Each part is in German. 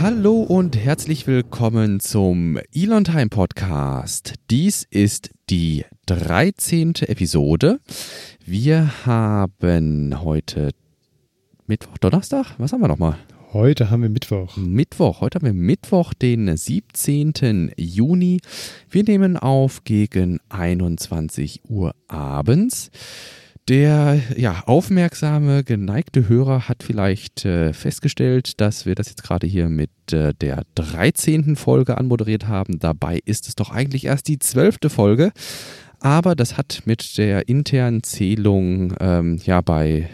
Hallo und herzlich willkommen zum Elon Time Podcast. Dies ist die 13. Episode. Wir haben heute Mittwoch, Donnerstag? Was haben wir nochmal? Heute haben wir Mittwoch. Mittwoch. Heute haben wir Mittwoch, den 17. Juni. Wir nehmen auf gegen 21 Uhr abends. Der ja, aufmerksame, geneigte Hörer hat vielleicht äh, festgestellt, dass wir das jetzt gerade hier mit äh, der 13. Folge anmoderiert haben. Dabei ist es doch eigentlich erst die 12. Folge. Aber das hat mit der internen Zählung ähm, ja bei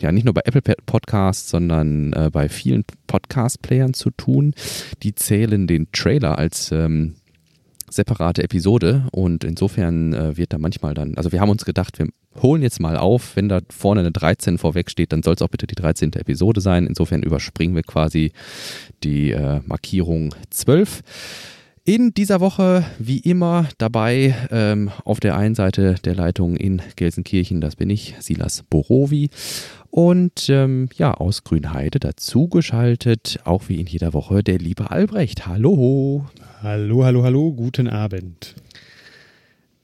ja nicht nur bei Apple Podcasts, sondern äh, bei vielen Podcast-Playern zu tun. Die zählen den Trailer als ähm, separate Episode und insofern äh, wird da manchmal dann, also wir haben uns gedacht, wir holen jetzt mal auf, wenn da vorne eine 13 vorweg steht, dann soll es auch bitte die 13. Episode sein. Insofern überspringen wir quasi die äh, Markierung 12. In dieser Woche, wie immer, dabei ähm, auf der einen Seite der Leitung in Gelsenkirchen, das bin ich, Silas Borowi. Und ähm, ja, aus Grünheide dazugeschaltet, auch wie in jeder Woche, der liebe Albrecht. Hallo. Hallo, hallo, hallo, guten Abend.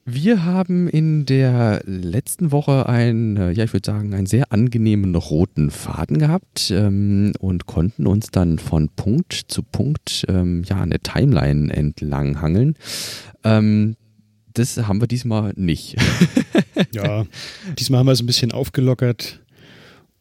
Wir haben in der letzten Woche einen, äh, ja, ich würde sagen, einen sehr angenehmen roten Faden gehabt ähm, und konnten uns dann von Punkt zu Punkt ähm, ja eine Timeline entlang hangeln. Ähm, das haben wir diesmal nicht. ja, diesmal haben wir es ein bisschen aufgelockert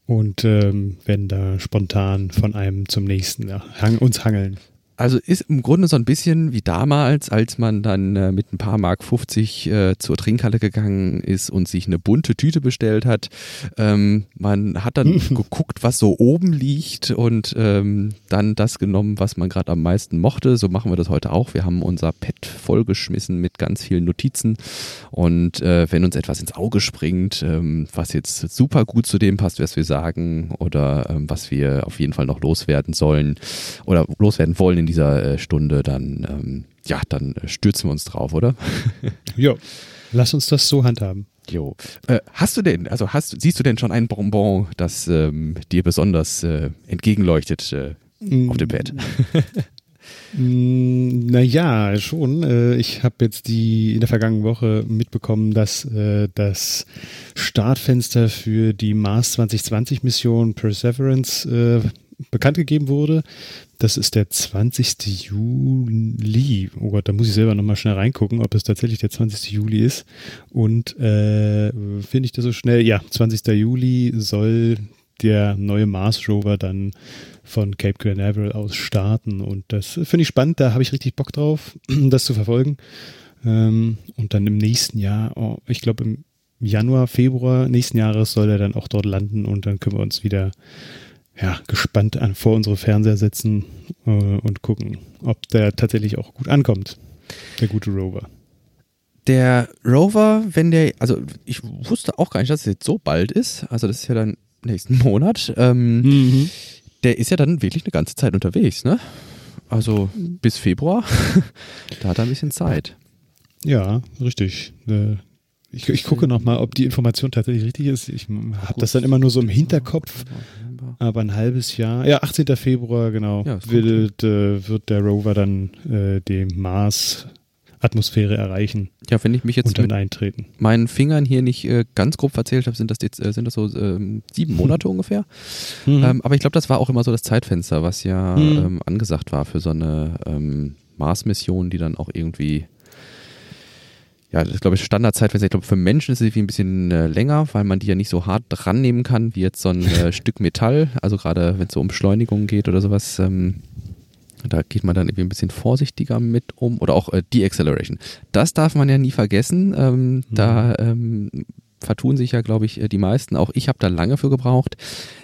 und ähm, werden da spontan von einem zum nächsten ja, uns hangeln. Also ist im Grunde so ein bisschen wie damals, als man dann äh, mit ein paar Mark 50 äh, zur Trinkhalle gegangen ist und sich eine bunte Tüte bestellt hat. Ähm, man hat dann geguckt, was so oben liegt und ähm, dann das genommen, was man gerade am meisten mochte. So machen wir das heute auch. Wir haben unser Pad vollgeschmissen mit ganz vielen Notizen und äh, wenn uns etwas ins Auge springt, ähm, was jetzt super gut zu dem passt, was wir sagen oder ähm, was wir auf jeden Fall noch loswerden sollen oder loswerden wollen in dieser äh, Stunde, dann, ähm, ja, dann stürzen wir uns drauf, oder? ja, lass uns das so handhaben. Jo. Äh, hast du denn, also hast, siehst du denn schon ein Bonbon, das ähm, dir besonders äh, entgegenleuchtet äh, auf dem Bett? Mm, naja, schon. Äh, ich habe jetzt die in der vergangenen Woche mitbekommen, dass äh, das Startfenster für die Mars 2020 Mission Perseverance äh, bekannt gegeben wurde. Das ist der 20. Juli. Oh Gott, da muss ich selber nochmal schnell reingucken, ob es tatsächlich der 20. Juli ist. Und äh, finde ich das so schnell? Ja, 20. Juli soll der neue Mars Rover dann von Cape Canaveral aus starten. Und das finde ich spannend, da habe ich richtig Bock drauf, das zu verfolgen. Ähm, und dann im nächsten Jahr, oh, ich glaube im Januar, Februar nächsten Jahres soll er dann auch dort landen und dann können wir uns wieder ja, gespannt an, vor unsere Fernseher setzen äh, und gucken, ob der tatsächlich auch gut ankommt, der gute Rover. Der Rover, wenn der, also ich wusste auch gar nicht, dass es jetzt so bald ist, also das ist ja dann nächsten Monat, ähm, mhm. der ist ja dann wirklich eine ganze Zeit unterwegs, ne? Also bis Februar, da hat er ein bisschen Zeit. Ja, richtig. Äh, ich, ich gucke nochmal, ob die Information tatsächlich richtig ist. Ich habe das dann immer nur so im Hinterkopf. Aber ein halbes Jahr, ja, 18. Februar, genau, ja, wird, äh, wird der Rover dann äh, die Mars-Atmosphäre erreichen. Ja, wenn ich mich jetzt mit eintreten. meinen Fingern hier nicht äh, ganz grob verzählt habe, sind das jetzt äh, sind das so ähm, sieben Monate ungefähr. Mhm. Ähm, aber ich glaube, das war auch immer so das Zeitfenster, was ja mhm. ähm, angesagt war für so eine ähm, Mars-Mission, die dann auch irgendwie ja, das ist, glaube ich, Standardzeit. Ich glaube, für Menschen ist es ein bisschen äh, länger, weil man die ja nicht so hart dran nehmen kann, wie jetzt so ein äh, Stück Metall. Also gerade wenn es so um Beschleunigung geht oder sowas, ähm, da geht man dann irgendwie ein bisschen vorsichtiger mit um. Oder auch äh, Deacceleration. Das darf man ja nie vergessen. Ähm, mhm. Da ähm, vertun sich ja, glaube ich, äh, die meisten. Auch ich habe da lange für gebraucht.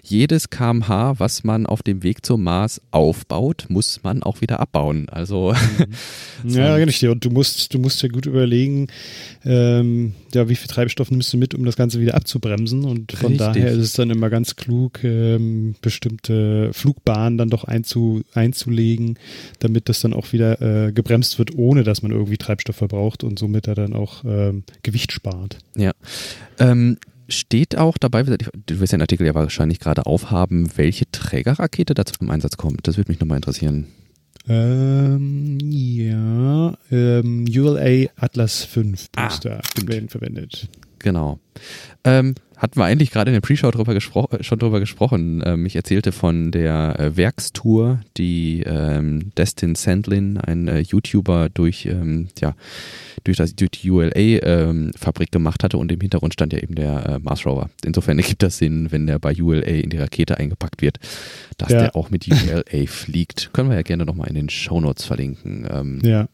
Jedes kmh, was man auf dem Weg zum Mars aufbaut, muss man auch wieder abbauen. Also mhm. ja, richtig. Und du musst, du musst ja gut überlegen, ähm, ja, wie viel Treibstoff nimmst du mit, um das Ganze wieder abzubremsen. Und von richtig. daher ist es dann immer ganz klug, ähm, bestimmte Flugbahnen dann doch einzu, einzulegen, damit das dann auch wieder äh, gebremst wird, ohne dass man irgendwie Treibstoff verbraucht und somit er dann auch ähm, Gewicht spart. Ja. Ähm, steht auch dabei, du wirst den Artikel ja wahrscheinlich gerade aufhaben, welche Trägerrakete dazu zum Einsatz kommt. Das würde mich nochmal interessieren. Ähm, ja, ähm, ULA Atlas 5 Booster ah, werden verwendet. Genau. Ähm, hatten wir eigentlich gerade in der Pre-Show drüber schon drüber gesprochen. Ähm, ich erzählte von der äh, Werkstour, die ähm, Destin Sandlin, ein äh, YouTuber, durch, ähm, ja, durch, das, durch die ULA-Fabrik ähm, gemacht hatte und im Hintergrund stand ja eben der äh, Mars Rover. Insofern ergibt das Sinn, wenn der bei ULA in die Rakete eingepackt wird, dass ja. der auch mit ULA fliegt. Können wir ja gerne nochmal in den Shownotes verlinken. Ähm, ja.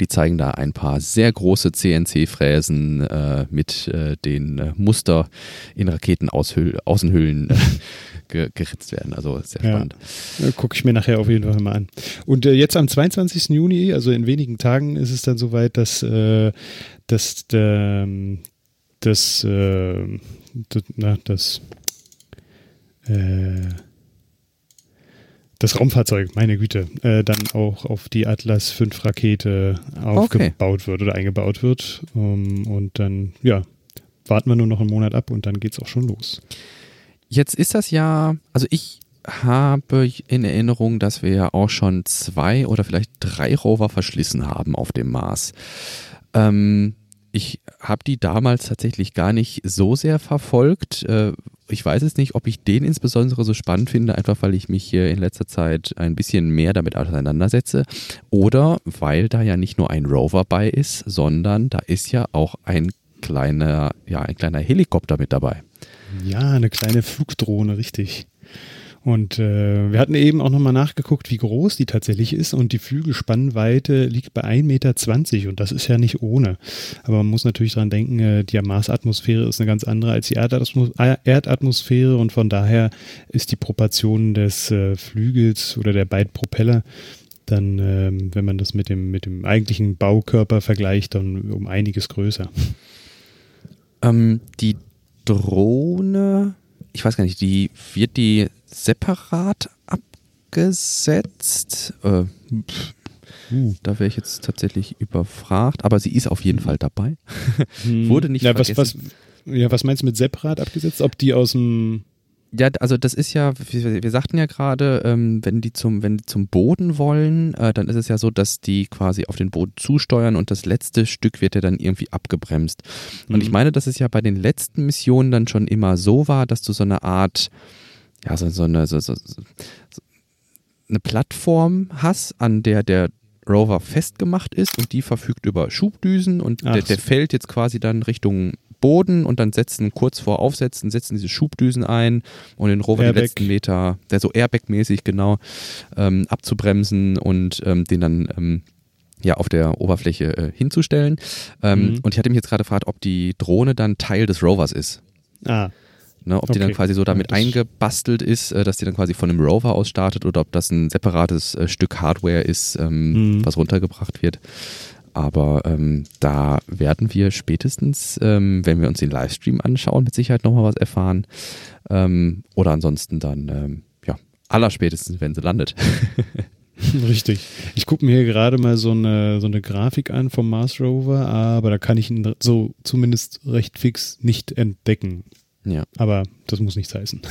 Die zeigen da ein paar sehr große CNC-Fräsen äh, mit äh, den äh, Muster in Raketenaußenhüllen äh, ge geritzt werden. Also sehr spannend. Ja. Gucke ich mir nachher auf jeden Fall mal an. Und äh, jetzt am 22. Juni, also in wenigen Tagen, ist es dann soweit, dass, äh, dass ähm, das, das, na, das das Raumfahrzeug, meine Güte, äh, dann auch auf die Atlas 5 Rakete aufgebaut okay. wird oder eingebaut wird. Um, und dann, ja, warten wir nur noch einen Monat ab und dann geht es auch schon los. Jetzt ist das ja, also ich habe in Erinnerung, dass wir ja auch schon zwei oder vielleicht drei Rover verschlissen haben auf dem Mars. Ähm, ich habe die damals tatsächlich gar nicht so sehr verfolgt. Äh, ich weiß es nicht, ob ich den insbesondere so spannend finde, einfach weil ich mich hier in letzter Zeit ein bisschen mehr damit auseinandersetze. Oder weil da ja nicht nur ein Rover bei ist, sondern da ist ja auch ein kleiner, ja, ein kleiner Helikopter mit dabei. Ja, eine kleine Flugdrohne, richtig. Und äh, wir hatten eben auch nochmal nachgeguckt, wie groß die tatsächlich ist und die Flügelspannweite liegt bei 1,20 Meter und das ist ja nicht ohne. Aber man muss natürlich dran denken, äh, die Marsatmosphäre ist eine ganz andere als die Erdatmos äh, Erdatmosphäre und von daher ist die Proportion des äh, Flügels oder der beiden Propeller dann, ähm, wenn man das mit dem, mit dem eigentlichen Baukörper vergleicht, dann um einiges größer. Ähm, die Drohne, ich weiß gar nicht, die wird die separat abgesetzt. Äh, uh. Da wäre ich jetzt tatsächlich überfragt, aber sie ist auf jeden Fall dabei. Hm. Wurde nicht ja, vergessen. Was, was, ja, was meinst du mit separat abgesetzt? Ob die aus dem ja, also das ist ja, wir, wir sagten ja gerade, ähm, wenn die zum, wenn die zum Boden wollen, äh, dann ist es ja so, dass die quasi auf den Boden zusteuern und das letzte Stück wird ja dann irgendwie abgebremst. Und mhm. ich meine, dass es ja bei den letzten Missionen dann schon immer so war, dass du so eine Art, ja, so, so eine, so, so, eine Plattform hast, an der der Rover festgemacht ist und die verfügt über Schubdüsen und der, der, fällt jetzt quasi dann Richtung Boden und dann setzen kurz vor Aufsetzen, setzen diese Schubdüsen ein und den Rover Airbag. die letzten Meter, der so Airbag-mäßig genau, ähm, abzubremsen und ähm, den dann ähm, ja, auf der Oberfläche äh, hinzustellen. Ähm, mhm. Und ich hatte mich jetzt gerade gefragt, ob die Drohne dann Teil des Rovers ist. Ah. Ne, ob okay. die dann quasi so damit eingebastelt ist, äh, dass die dann quasi von einem Rover aus startet oder ob das ein separates äh, Stück Hardware ist, ähm, mhm. was runtergebracht wird. Aber ähm, da werden wir spätestens, ähm, wenn wir uns den Livestream anschauen, mit Sicherheit nochmal was erfahren. Ähm, oder ansonsten dann, ähm, ja, allerspätestens, wenn sie landet. Richtig. Ich gucke mir hier gerade mal so eine, so eine Grafik an vom Mars Rover, aber da kann ich ihn so zumindest recht fix nicht entdecken. Ja. Aber das muss nichts heißen.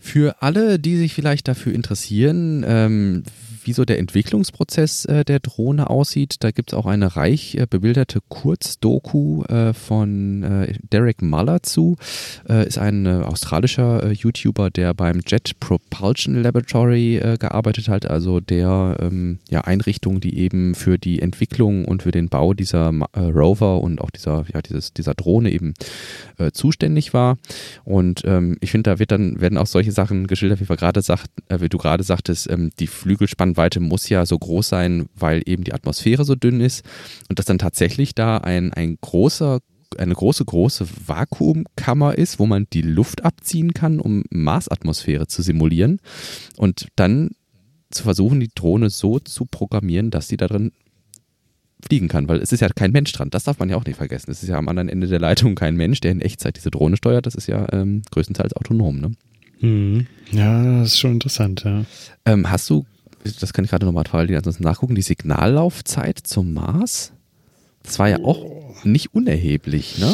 Für alle, die sich vielleicht dafür interessieren, ähm, wie so der Entwicklungsprozess äh, der Drohne aussieht. Da gibt es auch eine reich äh, bebilderte Kurzdoku äh, von äh, Derek Muller zu. Äh, ist ein äh, australischer YouTuber, der beim Jet Propulsion Laboratory gearbeitet hat, also der ähm, ja, Einrichtung, die eben für die Entwicklung und für den Bau dieser Rover und auch dieser, ja, dieses, dieser Drohne eben zuständig war. Und ähm, ich finde, da wird dann, werden auch solche Sachen geschildert, wie, wir gerade sagt, wie du gerade sagtest, ähm, die Flügelspanne Spannweite muss ja so groß sein, weil eben die Atmosphäre so dünn ist und dass dann tatsächlich da ein, ein großer eine große, große Vakuumkammer ist, wo man die Luft abziehen kann, um Marsatmosphäre zu simulieren und dann zu versuchen, die Drohne so zu programmieren, dass sie da drin fliegen kann, weil es ist ja kein Mensch dran. Das darf man ja auch nicht vergessen. Es ist ja am anderen Ende der Leitung kein Mensch, der in Echtzeit diese Drohne steuert. Das ist ja ähm, größtenteils autonom. Ne? Mhm. Ja, das ist schon interessant. Ja. Ähm, hast du das kann ich gerade nochmal parallel ansonsten nachgucken, die Signallaufzeit zum Mars, das war ja auch nicht unerheblich, ne?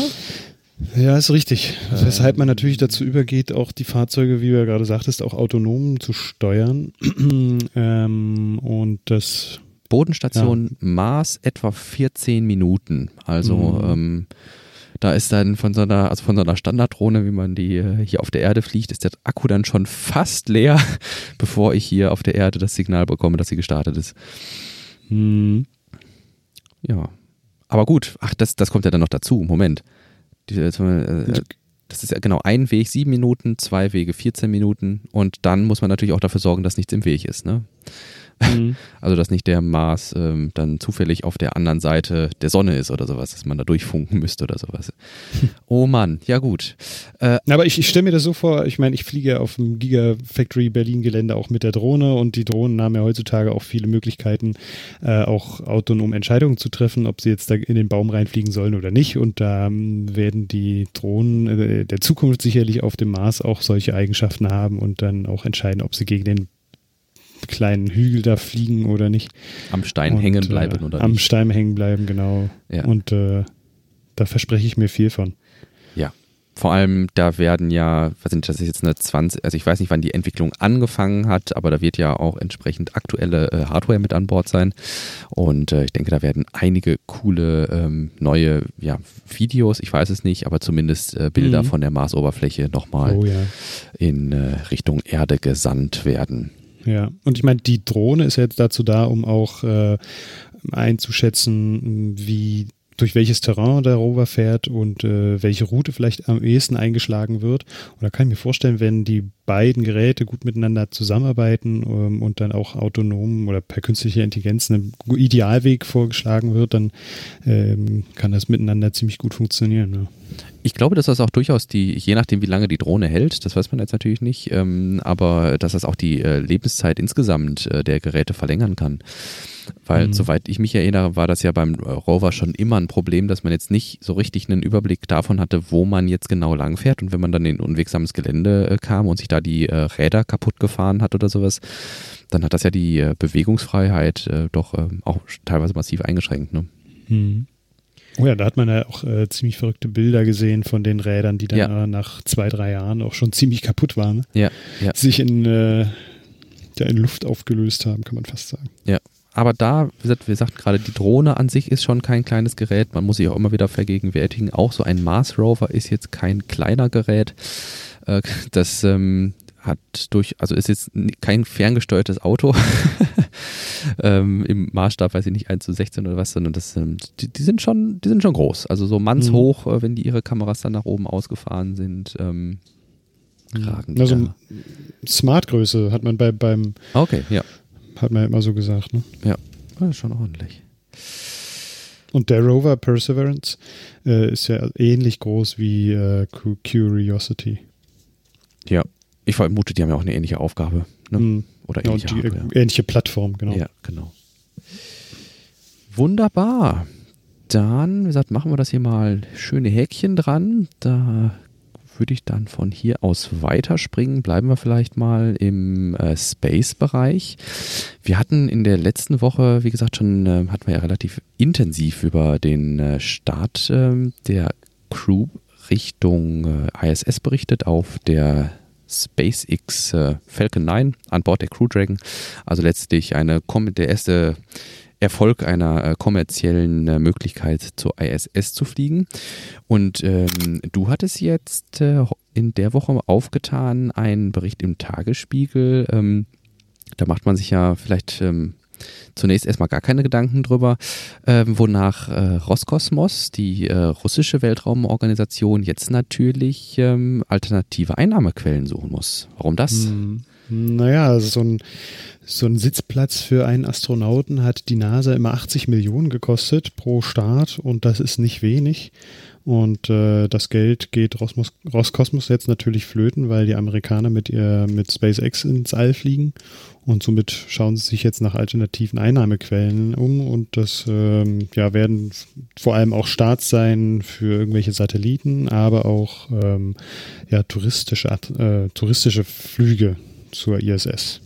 Ja, ist richtig. Ähm, Weshalb man natürlich dazu übergeht, auch die Fahrzeuge, wie du ja gerade sagtest, auch autonom zu steuern. ähm, und das Bodenstation ja. Mars etwa 14 Minuten. Also mhm. ähm, da ist dann von so einer, also von so einer Standarddrohne, wie man die äh, hier auf der Erde fliegt, ist der Akku dann schon fast leer, bevor ich hier auf der Erde das Signal bekomme, dass sie gestartet ist. Mhm. Ja. Aber gut, ach, das, das kommt ja dann noch dazu. Moment. Äh, äh das ist ja genau ein Weg sieben Minuten, zwei Wege 14 Minuten und dann muss man natürlich auch dafür sorgen, dass nichts im Weg ist. Ne? Mhm. Also, dass nicht der Mars ähm, dann zufällig auf der anderen Seite der Sonne ist oder sowas, dass man da durchfunken müsste oder sowas. Oh Mann, ja gut. Äh, Aber ich, ich stelle mir das so vor, ich meine, ich fliege auf dem Gigafactory Berlin Gelände auch mit der Drohne und die Drohnen haben ja heutzutage auch viele Möglichkeiten, äh, auch autonom Entscheidungen zu treffen, ob sie jetzt da in den Baum reinfliegen sollen oder nicht. Und da ähm, werden die Drohnen äh, der Zukunft sicherlich auf dem Mars auch solche Eigenschaften haben und dann auch entscheiden, ob sie gegen den kleinen Hügel da fliegen oder nicht. Am Stein und, hängen bleiben äh, oder Am nicht. Stein hängen bleiben, genau. Ja. Und äh, da verspreche ich mir viel von. Ja. Vor allem, da werden ja, was sind das ist jetzt eine 20, also ich weiß nicht, wann die Entwicklung angefangen hat, aber da wird ja auch entsprechend aktuelle äh, Hardware mit an Bord sein. Und äh, ich denke, da werden einige coole ähm, neue ja, Videos, ich weiß es nicht, aber zumindest äh, Bilder mhm. von der Marsoberfläche nochmal oh, ja. in äh, Richtung Erde gesandt werden. Ja, und ich meine, die Drohne ist jetzt dazu da, um auch äh, einzuschätzen, wie durch welches Terrain der Rover fährt und äh, welche Route vielleicht am ehesten eingeschlagen wird. Und da kann ich mir vorstellen, wenn die beiden Geräte gut miteinander zusammenarbeiten ähm, und dann auch autonom oder per künstlicher Intelligenz ein Idealweg vorgeschlagen wird, dann ähm, kann das miteinander ziemlich gut funktionieren. Ja. Ich glaube, dass das auch durchaus die, je nachdem, wie lange die Drohne hält, das weiß man jetzt natürlich nicht, ähm, aber dass das auch die äh, Lebenszeit insgesamt äh, der Geräte verlängern kann. Weil, mhm. soweit ich mich erinnere, war das ja beim äh, Rover schon immer ein Problem, dass man jetzt nicht so richtig einen Überblick davon hatte, wo man jetzt genau lang fährt. Und wenn man dann in unwegsames Gelände äh, kam und sich da die äh, Räder kaputt gefahren hat oder sowas, dann hat das ja die äh, Bewegungsfreiheit doch ähm, auch teilweise massiv eingeschränkt. Ne? Mhm. Oh ja, da hat man ja auch äh, ziemlich verrückte Bilder gesehen von den Rädern, die dann ja. äh, nach zwei, drei Jahren auch schon ziemlich kaputt waren. Ja, ja. Sich in, äh, ja, in Luft aufgelöst haben, kann man fast sagen. Ja. Aber da, wie gesagt, wir sagten gerade, die Drohne an sich ist schon kein kleines Gerät. Man muss sich auch immer wieder vergegenwärtigen. Auch so ein Mars Rover ist jetzt kein kleiner Gerät. Äh, das ähm, hat durch, also ist jetzt kein ferngesteuertes Auto ähm, im Maßstab, weiß ich nicht, 1 zu 16 oder was, sondern das sind, die, die sind schon, die sind schon groß. Also so mannshoch, mhm. äh, wenn die ihre Kameras dann nach oben ausgefahren sind, ähm, mhm. ragen die Also Smart-Größe hat man bei, beim Okay, ja. Hat man ja immer so gesagt, ne? Ja, das ist schon ordentlich. Und der Rover Perseverance äh, ist ja ähnlich groß wie äh, Curiosity. Ja, ich vermute, die haben ja auch eine ähnliche Aufgabe. Ne? Mhm. Oder ähnliche, ja, die, Hardware. ähnliche Plattform, genau. Ja, genau. Wunderbar. Dann, wie gesagt, machen wir das hier mal schöne Häkchen dran. Da würde ich dann von hier aus weiterspringen. Bleiben wir vielleicht mal im äh, Space-Bereich. Wir hatten in der letzten Woche, wie gesagt, schon, äh, hatten wir ja relativ intensiv über den äh, Start ähm, der Crew Richtung äh, ISS berichtet auf der SpaceX äh, Falcon 9 an Bord der Crew Dragon. Also letztlich eine, der erste Erfolg einer äh, kommerziellen äh, Möglichkeit zur ISS zu fliegen. Und ähm, du hattest jetzt äh, in der Woche aufgetan einen Bericht im Tagesspiegel. Ähm, da macht man sich ja vielleicht ähm, zunächst erstmal gar keine Gedanken drüber, äh, wonach äh, Roskosmos, die äh, russische Weltraumorganisation, jetzt natürlich ähm, alternative Einnahmequellen suchen muss. Warum das? Hm. Naja, so ein, so ein Sitzplatz für einen Astronauten hat die NASA immer 80 Millionen gekostet pro Start und das ist nicht wenig. Und äh, das Geld geht Rosmos, Roskosmos jetzt natürlich flöten, weil die Amerikaner mit ihr mit SpaceX ins All fliegen. Und somit schauen sie sich jetzt nach alternativen Einnahmequellen um. Und das ähm, ja, werden vor allem auch Starts sein für irgendwelche Satelliten, aber auch ähm, ja, touristische, äh, touristische Flüge zur ISS.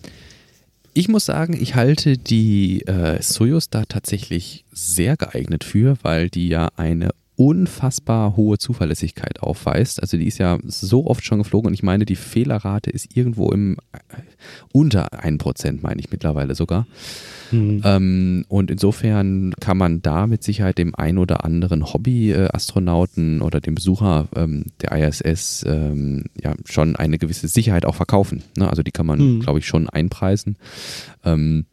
Ich muss sagen, ich halte die äh, Soyuz da tatsächlich sehr geeignet für, weil die ja eine unfassbar hohe Zuverlässigkeit aufweist. Also die ist ja so oft schon geflogen und ich meine, die Fehlerrate ist irgendwo im äh, unter 1%, meine ich mittlerweile sogar. Mhm. Ähm, und insofern kann man da mit Sicherheit dem ein oder anderen Hobby-Astronauten oder dem Besucher ähm, der ISS ähm, ja schon eine gewisse Sicherheit auch verkaufen. Ne? Also die kann man, mhm. glaube ich, schon einpreisen. Ähm,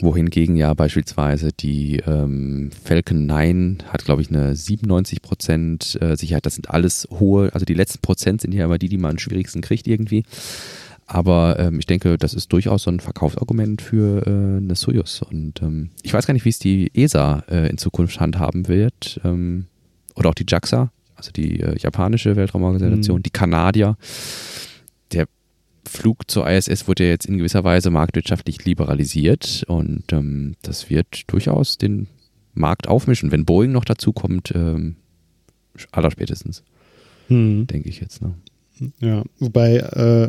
wohingegen ja beispielsweise die ähm, Falcon 9 hat, glaube ich, eine 97 Prozent äh, Sicherheit. Das sind alles hohe, also die letzten Prozent sind ja immer die, die man am schwierigsten kriegt irgendwie. Aber ähm, ich denke, das ist durchaus so ein Verkaufsargument für äh, eine Soyuz. Und ähm, ich weiß gar nicht, wie es die ESA äh, in Zukunft handhaben wird. Ähm, oder auch die JAXA, also die äh, japanische Weltraumorganisation, mhm. die Kanadier. Flug zur ISS wurde ja jetzt in gewisser Weise marktwirtschaftlich liberalisiert und ähm, das wird durchaus den Markt aufmischen. Wenn Boeing noch dazu kommt, ähm, allerspätestens, hm. denke ich jetzt. Ne? Ja, wobei äh,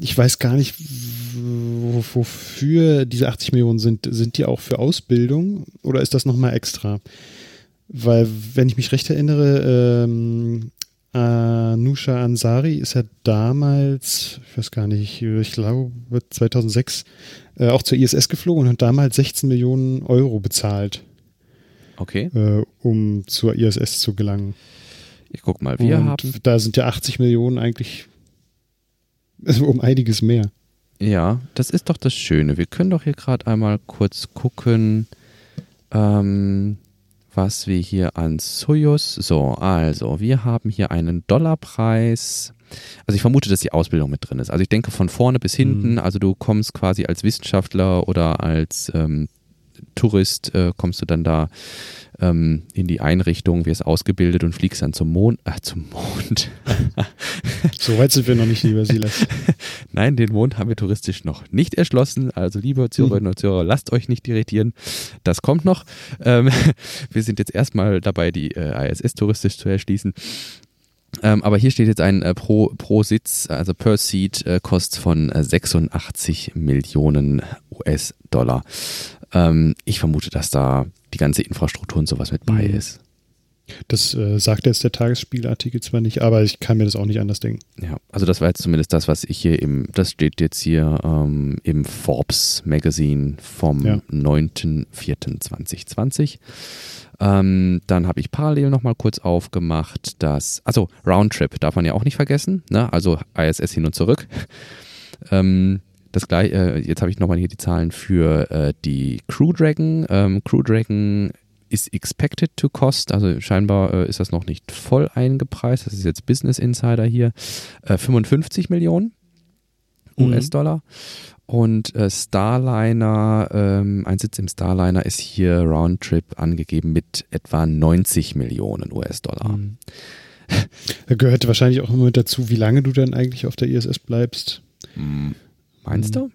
ich weiß gar nicht, wofür diese 80 Millionen sind. Sind die auch für Ausbildung oder ist das nochmal extra? Weil, wenn ich mich recht erinnere, ähm, Anusha Ansari ist ja damals, ich weiß gar nicht, ich glaube 2006 äh, auch zur ISS geflogen und hat damals 16 Millionen Euro bezahlt. Okay. Äh, um zur ISS zu gelangen. Ich guck mal, wir und haben. Da sind ja 80 Millionen eigentlich also um einiges mehr. Ja, das ist doch das Schöne. Wir können doch hier gerade einmal kurz gucken. Ähm, was wir hier an Soyuz. So, also, wir haben hier einen Dollarpreis. Also ich vermute, dass die Ausbildung mit drin ist. Also ich denke von vorne bis hinten, mhm. also du kommst quasi als Wissenschaftler oder als ähm, Tourist, äh, kommst du dann da ähm, in die Einrichtung, wirst ausgebildet und fliegst dann zum Mond. Äh, zum Mond. so weit sind wir noch nicht, lieber Silas. Nein, den Mond haben wir touristisch noch nicht erschlossen. Also, liebe Zuhörerinnen und Zuhörer, lasst euch nicht irritieren. Das kommt noch. Ähm, wir sind jetzt erstmal dabei, die äh, ISS touristisch zu erschließen. Ähm, aber hier steht jetzt ein äh, pro, pro Sitz, also per Seat, äh, Kost von äh, 86 Millionen US-Dollar. Ähm, ich vermute, dass da die ganze Infrastruktur und sowas mit bei mhm. ist. Das äh, sagt jetzt der Tagesspielartikel zwar nicht, aber ich kann mir das auch nicht anders denken. Ja, also das war jetzt zumindest das, was ich hier im, das steht jetzt hier ähm, im Forbes Magazine vom ja. 9.04.2020. Ähm, dann habe ich parallel nochmal kurz aufgemacht, dass, also Roundtrip darf man ja auch nicht vergessen, ne? also ISS hin und zurück. ähm, das gleiche, äh, jetzt habe ich nochmal hier die Zahlen für äh, die Crew Dragon. Ähm, Crew Dragon ist expected to cost, also scheinbar äh, ist das noch nicht voll eingepreist. Das ist jetzt Business Insider hier. 55 äh, Millionen mhm. US-Dollar. Und äh, Starliner, ähm, ein Sitz im Starliner ist hier Roundtrip angegeben mit etwa 90 Millionen US-Dollar. Mhm. Da gehört wahrscheinlich auch immer mit dazu, wie lange du dann eigentlich auf der ISS bleibst. Mhm. Meinst mhm. du?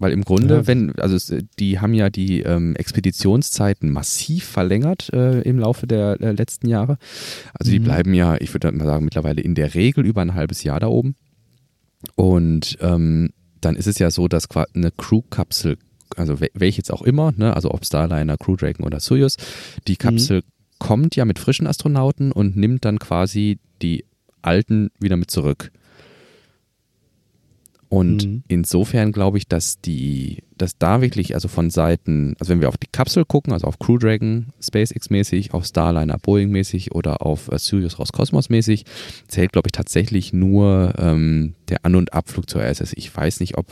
Weil im Grunde, ja. wenn, also es, die haben ja die ähm, Expeditionszeiten massiv verlängert äh, im Laufe der äh, letzten Jahre. Also die mhm. bleiben ja, ich würde mal sagen, mittlerweile in der Regel über ein halbes Jahr da oben. Und ähm, dann ist es ja so, dass eine Crew-Kapsel, also welche jetzt auch immer, ne, also ob Starliner, Crew Dragon oder Soyuz, die Kapsel mhm. kommt ja mit frischen Astronauten und nimmt dann quasi die alten wieder mit zurück. Und mhm. insofern glaube ich, dass die, dass da wirklich, also von Seiten, also wenn wir auf die Kapsel gucken, also auf Crew Dragon, SpaceX-mäßig, auf Starliner Boeing-mäßig oder auf äh, Sirius Roskosmos-mäßig, zählt, glaube ich, tatsächlich nur ähm, der An- und Abflug zur ISS. Ich weiß nicht, ob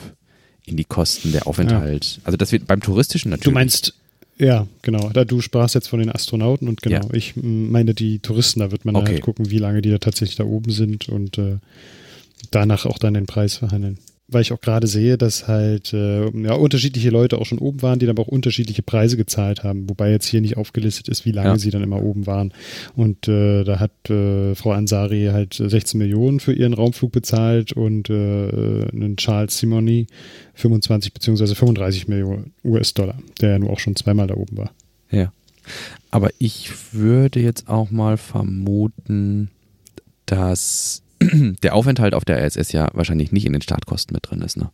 in die Kosten der Aufenthalt, ja. also das wird beim touristischen natürlich. Du meinst, ja, genau. Da du sprachst jetzt von den Astronauten und genau, ja. ich meine die Touristen, da wird man okay. halt gucken, wie lange die da tatsächlich da oben sind und äh, danach auch dann den Preis verhandeln weil ich auch gerade sehe, dass halt äh, ja, unterschiedliche Leute auch schon oben waren, die dann aber auch unterschiedliche Preise gezahlt haben, wobei jetzt hier nicht aufgelistet ist, wie lange ja. sie dann immer oben waren. Und äh, da hat äh, Frau Ansari halt 16 Millionen für ihren Raumflug bezahlt und äh, einen Charles Simoni 25 beziehungsweise 35 Millionen US-Dollar, der ja nur auch schon zweimal da oben war. Ja. Aber ich würde jetzt auch mal vermuten, dass der Aufenthalt auf der ISS ja wahrscheinlich nicht in den Startkosten mit drin ist, ne?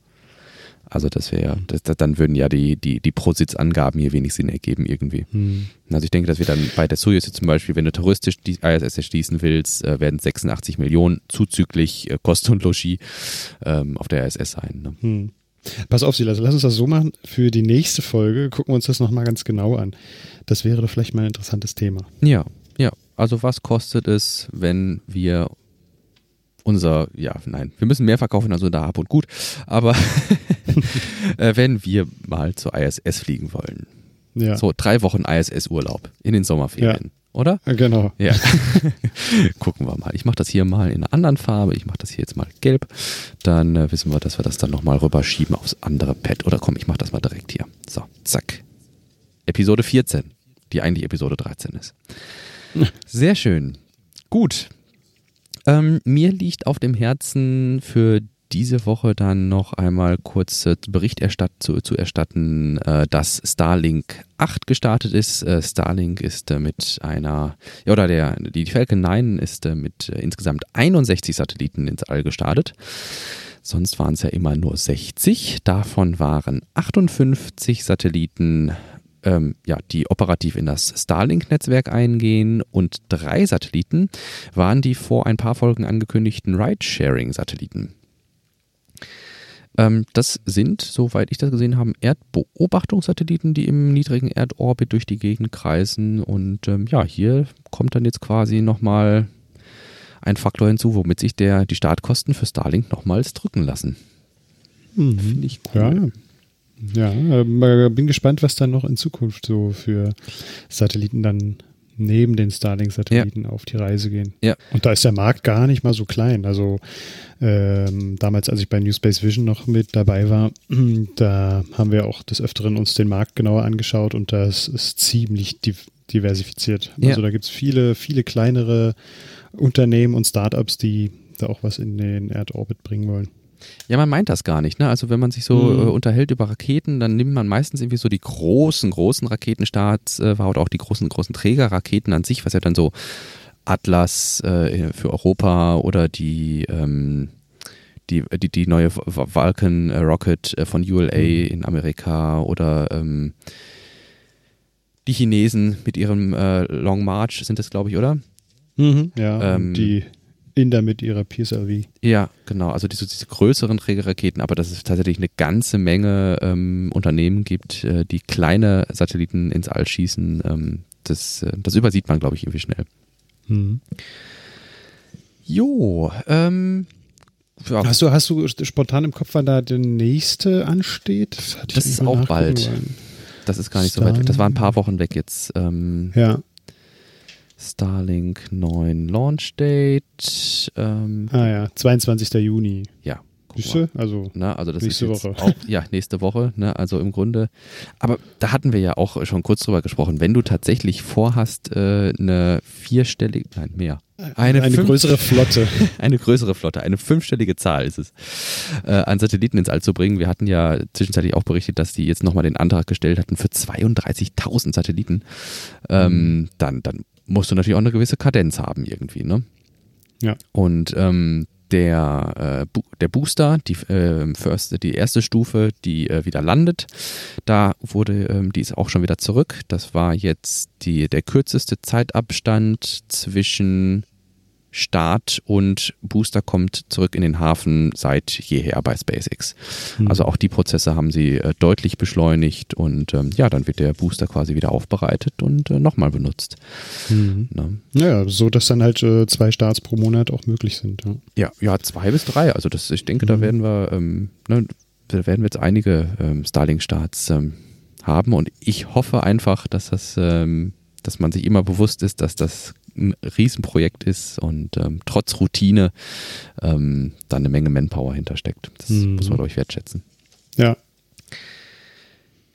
Also das wäre, das, dann würden ja die, die, die Pro-Sitz-Angaben hier wenig Sinn ergeben irgendwie. Hm. Also ich denke, dass wir dann bei der Soyuz zum Beispiel, wenn du touristisch die ISS erschließen willst, äh, werden 86 Millionen zuzüglich äh, Kosten und Logis ähm, auf der ISS sein. Ne? Hm. Pass auf, Silas, lass uns das so machen. Für die nächste Folge gucken wir uns das nochmal ganz genau an. Das wäre doch vielleicht mal ein interessantes Thema. Ja, ja. Also was kostet es, wenn wir unser, ja, nein, wir müssen mehr verkaufen als unser Hab und Gut, aber äh, wenn wir mal zur ISS fliegen wollen. Ja. So drei Wochen ISS-Urlaub in den Sommerferien. Ja. Oder? Genau. Ja. Gucken wir mal. Ich mache das hier mal in einer anderen Farbe. Ich mache das hier jetzt mal gelb. Dann äh, wissen wir, dass wir das dann nochmal rüberschieben aufs andere Pad. Oder komm, ich mache das mal direkt hier. So, zack. Episode 14, die eigentlich Episode 13 ist. Sehr schön. Gut. Ähm, mir liegt auf dem Herzen für diese Woche dann noch einmal kurz äh, Bericht erstatt, zu, zu, erstatten, äh, dass Starlink 8 gestartet ist. Äh, Starlink ist äh, mit einer, ja, oder der, die Falcon 9 ist äh, mit äh, insgesamt 61 Satelliten ins All gestartet. Sonst waren es ja immer nur 60. Davon waren 58 Satelliten ähm, ja, die operativ in das Starlink-Netzwerk eingehen und drei Satelliten waren die vor ein paar Folgen angekündigten Ride-Sharing-Satelliten. Ähm, das sind, soweit ich das gesehen habe, Erdbeobachtungssatelliten, die im niedrigen Erdorbit durch die Gegend kreisen. Und ähm, ja, hier kommt dann jetzt quasi nochmal ein Faktor hinzu, womit sich der, die Startkosten für Starlink nochmals drücken lassen. Mhm. Finde ich cool. Ja, ja äh, bin gespannt, was dann noch in Zukunft so für Satelliten dann neben den Starlink-Satelliten ja. auf die Reise gehen. Ja. Und da ist der Markt gar nicht mal so klein. Also ähm, damals, als ich bei New Space Vision noch mit dabei war, da haben wir auch des Öfteren uns den Markt genauer angeschaut und das ist ziemlich diversifiziert. Ja. Also da gibt es viele, viele kleinere Unternehmen und Startups, die da auch was in den Erdorbit bringen wollen. Ja, man meint das gar nicht. Ne? Also wenn man sich so mhm. äh, unterhält über Raketen, dann nimmt man meistens irgendwie so die großen, großen Raketenstarts äh, war oder auch die großen, großen Trägerraketen an sich, was ja dann so Atlas äh, für Europa oder die ähm, die, die, die neue Vulcan Rocket äh, von ULA mhm. in Amerika oder ähm, die Chinesen mit ihrem äh, Long March sind das, glaube ich, oder? Mhm, ja, ähm, die Inder mit ihrer PSLV. Ja, genau. Also diese, diese größeren Trägerraketen, aber dass es tatsächlich eine ganze Menge ähm, Unternehmen gibt, äh, die kleine Satelliten ins All schießen, ähm, das, äh, das übersieht man, glaube ich, irgendwie schnell. Mhm. Jo, ähm, ja. Hast du, hast du spontan im Kopf, wann da der nächste ansteht? Das, das ist auch bald. Das ist gar nicht Star so weit weg. Das war ein paar Wochen weg jetzt. Ähm, ja. Starlink 9 Launch Date. Ähm, ah ja, 22. Juni. Ja. Siehste? Also, ne, also das nächste Woche. Auch, ja, nächste Woche. Ne, also im Grunde. Aber da hatten wir ja auch schon kurz drüber gesprochen. Wenn du tatsächlich vorhast, äh, eine vierstellige, nein, mehr. Eine, eine fünf, größere Flotte. eine größere Flotte, eine fünfstellige Zahl ist es, äh, an Satelliten ins All zu bringen. Wir hatten ja zwischenzeitlich auch berichtet, dass die jetzt nochmal den Antrag gestellt hatten für 32.000 Satelliten. Ähm, mhm. dann, dann musst du natürlich auch eine gewisse Kadenz haben irgendwie, ne? Ja. Und ähm, der, äh, der Booster, die, äh, first, die erste Stufe, die äh, wieder landet, da wurde, ähm, die ist auch schon wieder zurück. Das war jetzt die, der kürzeste Zeitabstand zwischen Start und Booster kommt zurück in den Hafen seit jeher bei SpaceX. Mhm. Also auch die Prozesse haben sie äh, deutlich beschleunigt und ähm, ja, dann wird der Booster quasi wieder aufbereitet und äh, nochmal benutzt. Mhm. Ja, so dass dann halt äh, zwei Starts pro Monat auch möglich sind. Ja, ja, ja zwei bis drei. Also das, ich denke, mhm. da werden wir, ähm, ne, da werden wir jetzt einige ähm, Starlink-Starts ähm, haben und ich hoffe einfach, dass das, ähm, dass man sich immer bewusst ist, dass das ein Riesenprojekt ist und ähm, trotz Routine ähm, da eine Menge Manpower hintersteckt. Das mhm. muss man euch wertschätzen. Ja.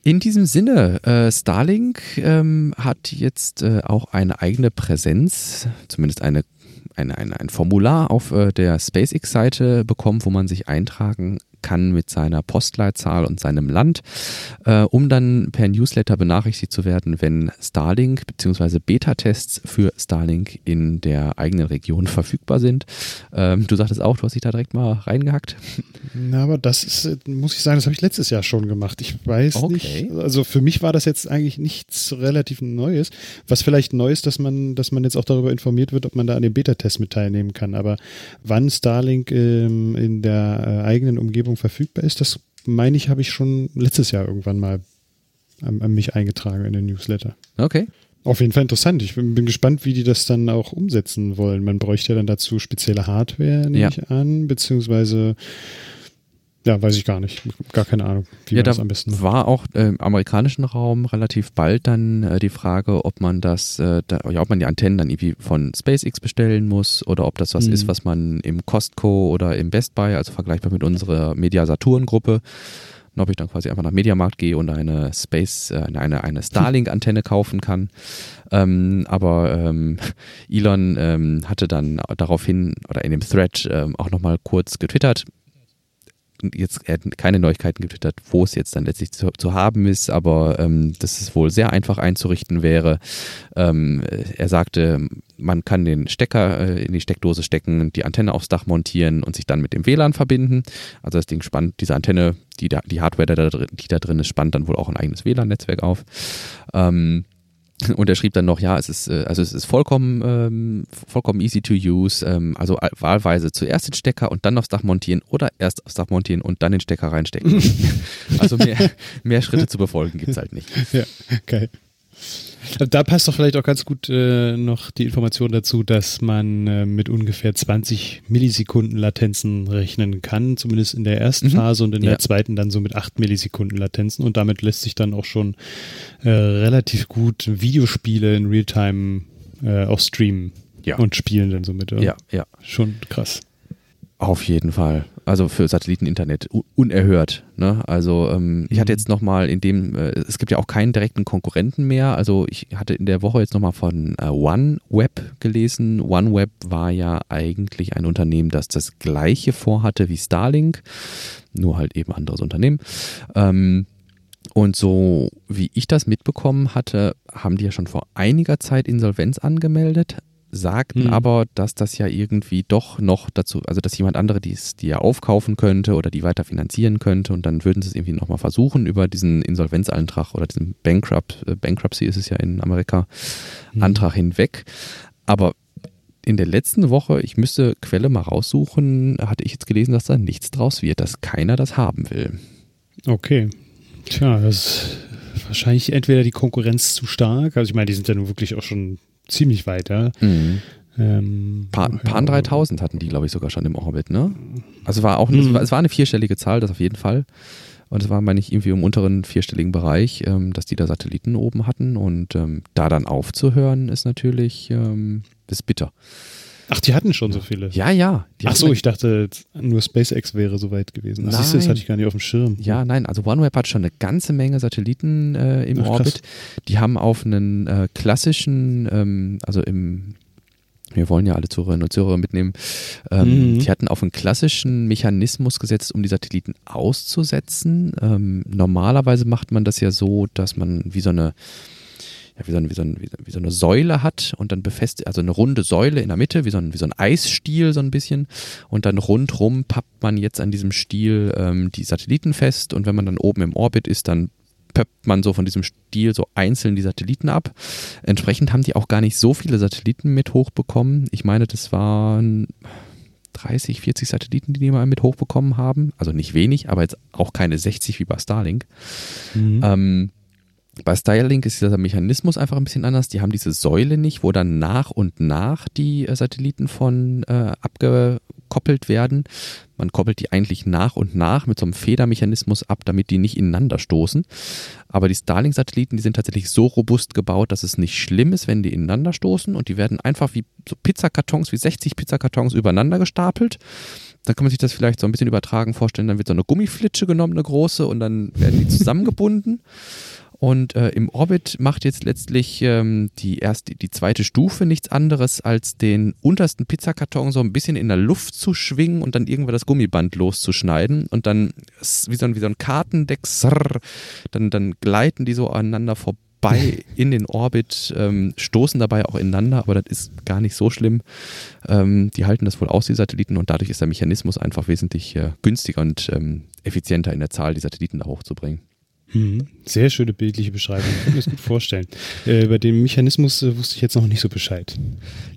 In diesem Sinne, äh, Starlink ähm, hat jetzt äh, auch eine eigene Präsenz, zumindest eine, eine, eine ein Formular auf äh, der SpaceX-Seite bekommen, wo man sich eintragen kann mit seiner Postleitzahl und seinem Land, äh, um dann per Newsletter benachrichtigt zu werden, wenn Starlink bzw. Beta-Tests für Starlink in der eigenen Region verfügbar sind. Ähm, du sagtest auch, du hast dich da direkt mal reingehackt. Na, aber das ist, muss ich sagen, das habe ich letztes Jahr schon gemacht. Ich weiß okay. nicht. Also für mich war das jetzt eigentlich nichts relativ Neues. Was vielleicht neu ist, dass man, dass man jetzt auch darüber informiert wird, ob man da an dem Beta-Test mit teilnehmen kann. Aber wann Starlink ähm, in der äh, eigenen Umgebung verfügbar ist, das meine ich, habe ich schon letztes Jahr irgendwann mal an, an, mich eingetragen in den Newsletter. Okay. Auf jeden Fall interessant. Ich bin, bin, gespannt, wie die das dann auch umsetzen wollen. Man bräuchte ja dann dazu spezielle Hardware, nehme ja. ich an, beziehungsweise ja, weiß ich gar nicht. Gar keine Ahnung, wie ja, man das am besten macht. war auch äh, im amerikanischen Raum relativ bald dann äh, die Frage, ob man das, äh, da, ja, ob man die Antennen dann irgendwie von SpaceX bestellen muss oder ob das was mhm. ist, was man im Costco oder im Best Buy, also vergleichbar mit unserer Media Saturn Gruppe, und ob ich dann quasi einfach nach Mediamarkt gehe und eine Space, äh, eine, eine Starlink-Antenne kaufen kann. Ähm, aber ähm, Elon ähm, hatte dann daraufhin oder in dem Thread ähm, auch nochmal kurz getwittert, jetzt hat keine Neuigkeiten getwittert, wo es jetzt dann letztlich zu, zu haben ist, aber ähm, dass es wohl sehr einfach einzurichten wäre. Ähm, er sagte, man kann den Stecker äh, in die Steckdose stecken, die Antenne aufs Dach montieren und sich dann mit dem WLAN verbinden. Also das Ding spannt, diese Antenne, die, da, die Hardware, die da drin ist, spannt dann wohl auch ein eigenes WLAN-Netzwerk auf. Ähm, und er schrieb dann noch, ja, es ist, äh, also es ist vollkommen, ähm, vollkommen easy to use. Ähm, also wahlweise zuerst den Stecker und dann aufs Dach montieren oder erst aufs Dach montieren und dann den Stecker reinstecken. also mehr, mehr Schritte zu befolgen gibt es halt nicht. Ja, geil. Da passt doch vielleicht auch ganz gut äh, noch die Information dazu, dass man äh, mit ungefähr 20 Millisekunden Latenzen rechnen kann, zumindest in der ersten mhm. Phase und in ja. der zweiten dann so mit 8 Millisekunden Latenzen und damit lässt sich dann auch schon äh, relativ gut Videospiele in Realtime äh, auch streamen ja. und spielen dann somit. Ja, ja. Schon krass. Auf jeden Fall. Also für Satelliteninternet unerhört. Ne? Also ähm, ich hatte mhm. jetzt nochmal in dem, äh, es gibt ja auch keinen direkten Konkurrenten mehr. Also ich hatte in der Woche jetzt nochmal von äh, OneWeb gelesen. OneWeb war ja eigentlich ein Unternehmen, das das gleiche vorhatte wie Starlink, nur halt eben anderes Unternehmen. Ähm, und so wie ich das mitbekommen hatte, haben die ja schon vor einiger Zeit Insolvenz angemeldet, sagten hm. aber, dass das ja irgendwie doch noch dazu, also dass jemand andere die, die ja aufkaufen könnte oder die weiter finanzieren könnte und dann würden sie es irgendwie nochmal versuchen über diesen Insolvenzantrag oder diesen Bankrupt, äh, Bankruptcy ist es ja in Amerika, hm. Antrag hinweg. Aber in der letzten Woche, ich müsste Quelle mal raussuchen, hatte ich jetzt gelesen, dass da nichts draus wird, dass keiner das haben will. Okay. Tja, das ist wahrscheinlich entweder die Konkurrenz zu stark, also ich meine, die sind ja nun wirklich auch schon ziemlich weit, ja. Mhm. Ähm, Pan, Pan 3000 hatten die, glaube ich, sogar schon im Orbit, ne? Also war auch, mhm. es, war, es war eine vierstellige Zahl, das auf jeden Fall. Und es war, meine ich, irgendwie im unteren vierstelligen Bereich, ähm, dass die da Satelliten oben hatten. Und ähm, da dann aufzuhören, ist natürlich ähm, ist bitter. Ach, die hatten schon so viele. Ja, ja. Ach so, ich dachte, nur SpaceX wäre so weit gewesen. Ach, siehst du, das hatte ich gar nicht auf dem Schirm. Ja, nein, also OneWeb hat schon eine ganze Menge Satelliten äh, im Ach, Orbit. Die haben auf einen äh, klassischen, ähm, also im wir wollen ja alle Zuhörerinnen und Zuhörer mitnehmen. Ähm, mhm. Die hatten auf einen klassischen Mechanismus gesetzt, um die Satelliten auszusetzen. Ähm, normalerweise macht man das ja so, dass man wie so eine ja, wie, so ein, wie, so ein, wie, so eine Säule hat und dann befestigt, also eine runde Säule in der Mitte, wie so ein, wie so ein Eisstiel so ein bisschen. Und dann rundrum pappt man jetzt an diesem Stiel ähm, die Satelliten fest und wenn man dann oben im Orbit ist, dann pöppt man so von diesem Stiel so einzeln die Satelliten ab. Entsprechend haben die auch gar nicht so viele Satelliten mit hochbekommen. Ich meine, das waren 30, 40 Satelliten, die die mal mit hochbekommen haben. Also nicht wenig, aber jetzt auch keine 60 wie bei Starlink. Mhm. Ähm, bei Starlink ist dieser Mechanismus einfach ein bisschen anders. Die haben diese Säule nicht, wo dann nach und nach die äh, Satelliten von äh, abgekoppelt werden. Man koppelt die eigentlich nach und nach mit so einem Federmechanismus ab, damit die nicht ineinander stoßen. Aber die Starlink-Satelliten, die sind tatsächlich so robust gebaut, dass es nicht schlimm ist, wenn die ineinander stoßen und die werden einfach wie so Pizzakartons, wie 60 Pizzakartons übereinander gestapelt. Dann kann man sich das vielleicht so ein bisschen übertragen vorstellen. Dann wird so eine Gummiflitsche genommen, eine große, und dann werden die zusammengebunden. Und äh, im Orbit macht jetzt letztlich ähm, die erste, die zweite Stufe nichts anderes, als den untersten Pizzakarton so ein bisschen in der Luft zu schwingen und dann irgendwann das Gummiband loszuschneiden und dann wie so ein, wie so ein Kartendeck, dann, dann gleiten die so aneinander vorbei bei in den Orbit, ähm, stoßen dabei auch ineinander, aber das ist gar nicht so schlimm. Ähm, die halten das wohl aus, die Satelliten, und dadurch ist der Mechanismus einfach wesentlich äh, günstiger und ähm, effizienter in der Zahl, die Satelliten da hochzubringen. Mhm. Sehr schöne bildliche Beschreibung. Ich kann mir das gut vorstellen. Äh, über den Mechanismus äh, wusste ich jetzt noch nicht so Bescheid.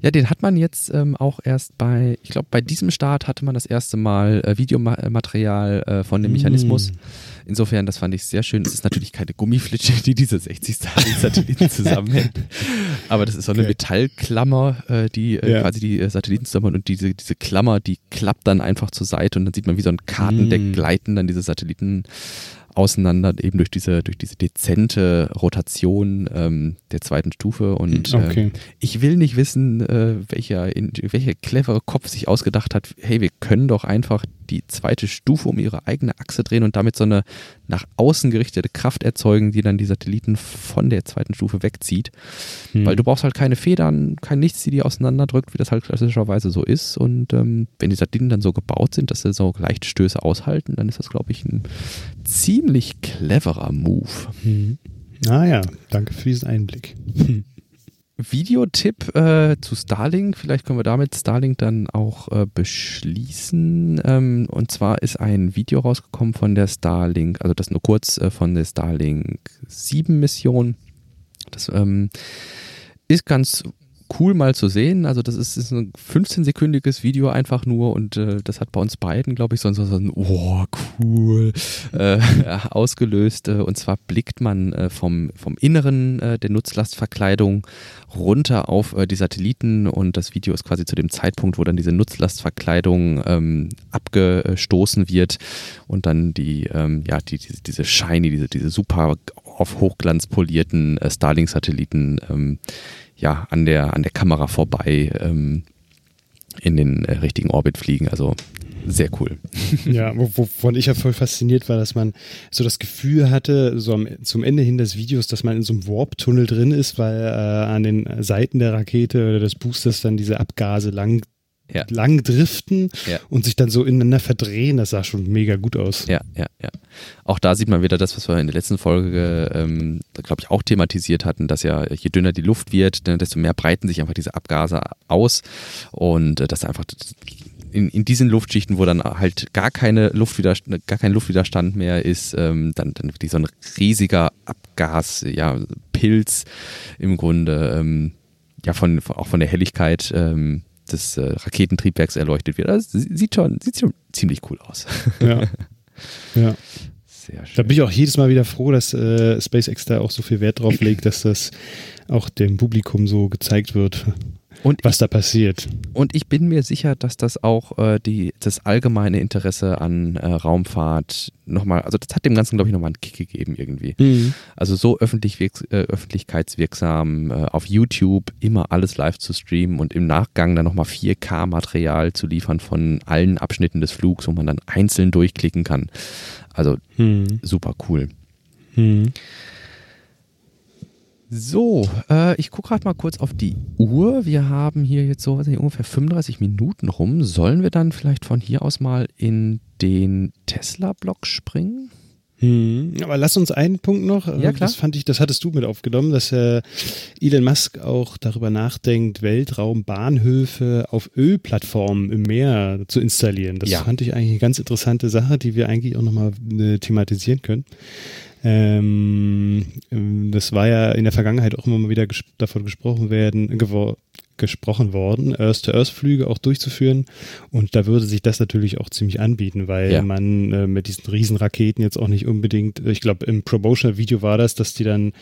Ja, den hat man jetzt ähm, auch erst bei, ich glaube, bei diesem Start hatte man das erste Mal äh, Videomaterial äh, von dem Mechanismus. Mhm. Insofern, das fand ich sehr schön. Es ist natürlich keine Gummiflitsche, die diese 60 Satelliten zusammenhält. Aber das ist so eine okay. Metallklammer, äh, die äh, ja. quasi die Satelliten zusammenhält und diese, diese Klammer, die klappt dann einfach zur Seite und dann sieht man wie so ein Kartendeck mhm. gleiten dann diese Satelliten auseinander, eben durch diese, durch diese dezente Rotation ähm, der zweiten Stufe. Und hm, okay. äh, ich will nicht wissen, äh, welcher, in, welcher clevere Kopf sich ausgedacht hat, hey, wir können doch einfach die zweite Stufe um ihre eigene Achse drehen und damit so eine nach außen gerichtete Kraft erzeugen, die dann die Satelliten von der zweiten Stufe wegzieht. Hm. Weil du brauchst halt keine Federn, kein Nichts, die die auseinanderdrückt, wie das halt klassischerweise so ist. Und ähm, wenn die Satelliten dann so gebaut sind, dass sie so leichte Stöße aushalten, dann ist das, glaube ich, ein ziemlich cleverer Move. Hm. Ah ja, danke für diesen Einblick. Hm. Videotipp äh, zu Starlink. Vielleicht können wir damit Starlink dann auch äh, beschließen. Ähm, und zwar ist ein Video rausgekommen von der Starlink, also das nur kurz äh, von der Starlink 7 Mission. Das ähm, ist ganz cool mal zu sehen. Also das ist, ist ein 15-sekündiges Video einfach nur und äh, das hat bei uns beiden, glaube ich, so, so, so ein Oh, cool äh, ausgelöst. Äh, und zwar blickt man äh, vom, vom Inneren äh, der Nutzlastverkleidung runter auf die Satelliten und das Video ist quasi zu dem Zeitpunkt, wo dann diese Nutzlastverkleidung ähm, abgestoßen wird und dann die, ähm, ja, die, diese, diese shiny, diese, diese super auf Hochglanz polierten Starlink-Satelliten ähm, ja, an der, an der Kamera vorbei ähm, in den äh, richtigen Orbit fliegen. Also sehr cool. Ja, wovon ich ja voll fasziniert war, dass man so das Gefühl hatte, so am, zum Ende hin des Videos, dass man in so einem Warp-Tunnel drin ist, weil äh, an den Seiten der Rakete oder des Boosters dann diese Abgase lang ja. lang driften ja. und sich dann so ineinander verdrehen. Das sah schon mega gut aus. Ja, ja, ja. Auch da sieht man wieder das, was wir in der letzten Folge, ähm, glaube ich, auch thematisiert hatten, dass ja je dünner die Luft wird, ne, desto mehr breiten sich einfach diese Abgase aus und äh, dass einfach in, in diesen Luftschichten, wo dann halt gar keine Luftwiderstand, gar kein Luftwiderstand mehr ist, ähm, dann, dann wirklich so ein riesiger Abgas, ja, Pilz im Grunde, ähm, ja, von, auch von der Helligkeit, ähm, des äh, Raketentriebwerks erleuchtet wird. Also, sieht schon, sieht schon ziemlich cool aus. Ja. ja. Sehr schön. Da bin ich auch jedes Mal wieder froh, dass äh, SpaceX da auch so viel Wert drauf legt, dass das auch dem Publikum so gezeigt wird. Und was ich, da passiert. Und ich bin mir sicher, dass das auch äh, die, das allgemeine Interesse an äh, Raumfahrt nochmal, also das hat dem Ganzen, glaube ich, nochmal einen Kick gegeben irgendwie. Mhm. Also so öffentlich, äh, öffentlichkeitswirksam äh, auf YouTube immer alles live zu streamen und im Nachgang dann nochmal 4K-Material zu liefern von allen Abschnitten des Flugs, wo man dann einzeln durchklicken kann. Also mhm. super cool. Mhm. So, äh, ich gucke gerade mal kurz auf die Uhr. Wir haben hier jetzt so nicht, ungefähr 35 Minuten rum. Sollen wir dann vielleicht von hier aus mal in den Tesla-Block springen? Hm, aber lass uns einen Punkt noch. Äh, ja, klar. Das fand ich, das hattest du mit aufgenommen, dass äh, Elon Musk auch darüber nachdenkt, Weltraumbahnhöfe auf Ölplattformen im Meer zu installieren. Das ja. fand ich eigentlich eine ganz interessante Sache, die wir eigentlich auch nochmal äh, thematisieren können. Ähm, das war ja in der Vergangenheit auch immer mal wieder ges davon gesprochen werden, gesprochen worden, Earth-to-Earth-Flüge auch durchzuführen. Und da würde sich das natürlich auch ziemlich anbieten, weil ja. man äh, mit diesen Riesenraketen jetzt auch nicht unbedingt, ich glaube, im Promotional-Video war das, dass die dann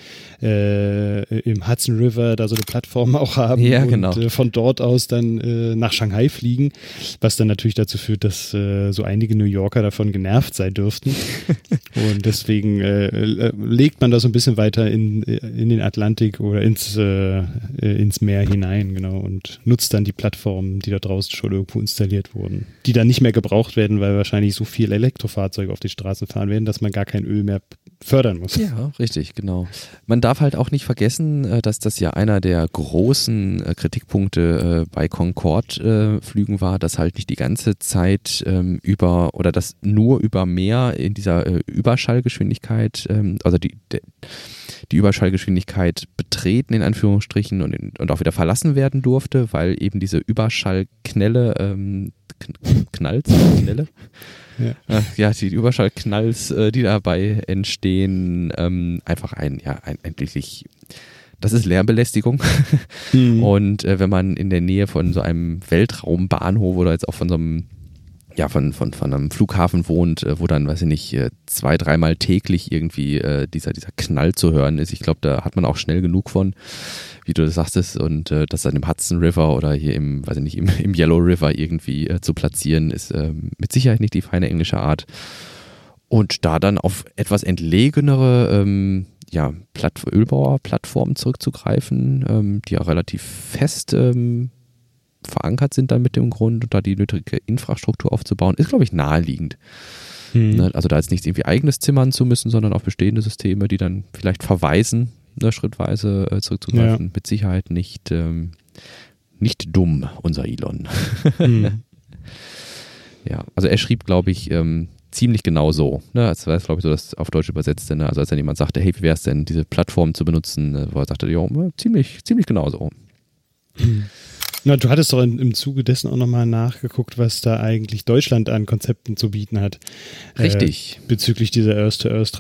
äh, im Hudson River da so eine Plattform auch haben ja, und genau. äh, von dort aus dann äh, nach Shanghai fliegen, was dann natürlich dazu führt, dass äh, so einige New Yorker davon genervt sein dürften. und deswegen äh, legt man da so ein bisschen weiter in, in den Atlantik oder ins, ins Meer hinein, genau genau, und nutzt dann die Plattformen, die da draußen schon irgendwo installiert wurden, die dann nicht mehr gebraucht werden, weil wahrscheinlich so viele Elektrofahrzeuge auf die Straßen fahren werden, dass man gar kein Öl mehr fördern muss. Ja, richtig, genau. Man darf halt auch nicht vergessen, äh, dass das ja einer der großen äh, Kritikpunkte äh, bei Concorde-Flügen war, dass halt nicht die ganze Zeit ähm, über oder dass nur über mehr in dieser Überschallgeschwindigkeit, ähm, also die, die Überschallgeschwindigkeit betreten, in Anführungsstrichen, und, und auch wieder verlassen werden durfte, weil eben diese Überschallknelle, ähm, Knalls, Knelle, ja. ja, die Überschallknalls, äh, die dabei entstehen, ähm, einfach ein, ja, ein, ein wirklich das ist Lärmbelästigung. Mhm. Und äh, wenn man in der Nähe von so einem Weltraumbahnhof oder jetzt auch von so einem ja, von, von, von einem Flughafen wohnt, äh, wo dann, weiß ich nicht, äh, zwei, dreimal täglich irgendwie äh, dieser, dieser Knall zu hören ist. Ich glaube, da hat man auch schnell genug von, wie du das sagtest, und äh, das dann im Hudson River oder hier im, weiß ich nicht, im, im Yellow River irgendwie äh, zu platzieren, ist äh, mit Sicherheit nicht die feine englische Art. Und da dann auf etwas entlegenere ähm, ja, Platt Ölbauer-Plattformen zurückzugreifen, ähm, die ja relativ fest ähm, verankert sind dann mit dem Grund und da die nötige Infrastruktur aufzubauen, ist, glaube ich, naheliegend. Hm. Ne, also da jetzt nicht irgendwie eigenes zimmern zu müssen, sondern auf bestehende Systeme, die dann vielleicht verweisen, ne, schrittweise äh, zurückzugreifen. Ja. Mit Sicherheit nicht, ähm, nicht dumm, unser Elon. Hm. ja, also er schrieb, glaube ich, ähm, ziemlich genau so. Ne? Das war, glaube ich, so das auf Deutsch übersetzte. Ne? Also als dann jemand sagte, hey, wie wäre es denn, diese Plattform zu benutzen, äh, wo er sagte, ja, ziemlich, ziemlich genau so. Hm. Na, du hattest doch in, im Zuge dessen auch nochmal nachgeguckt, was da eigentlich Deutschland an Konzepten zu bieten hat. Richtig. Äh, bezüglich dieser Earth-to-Earth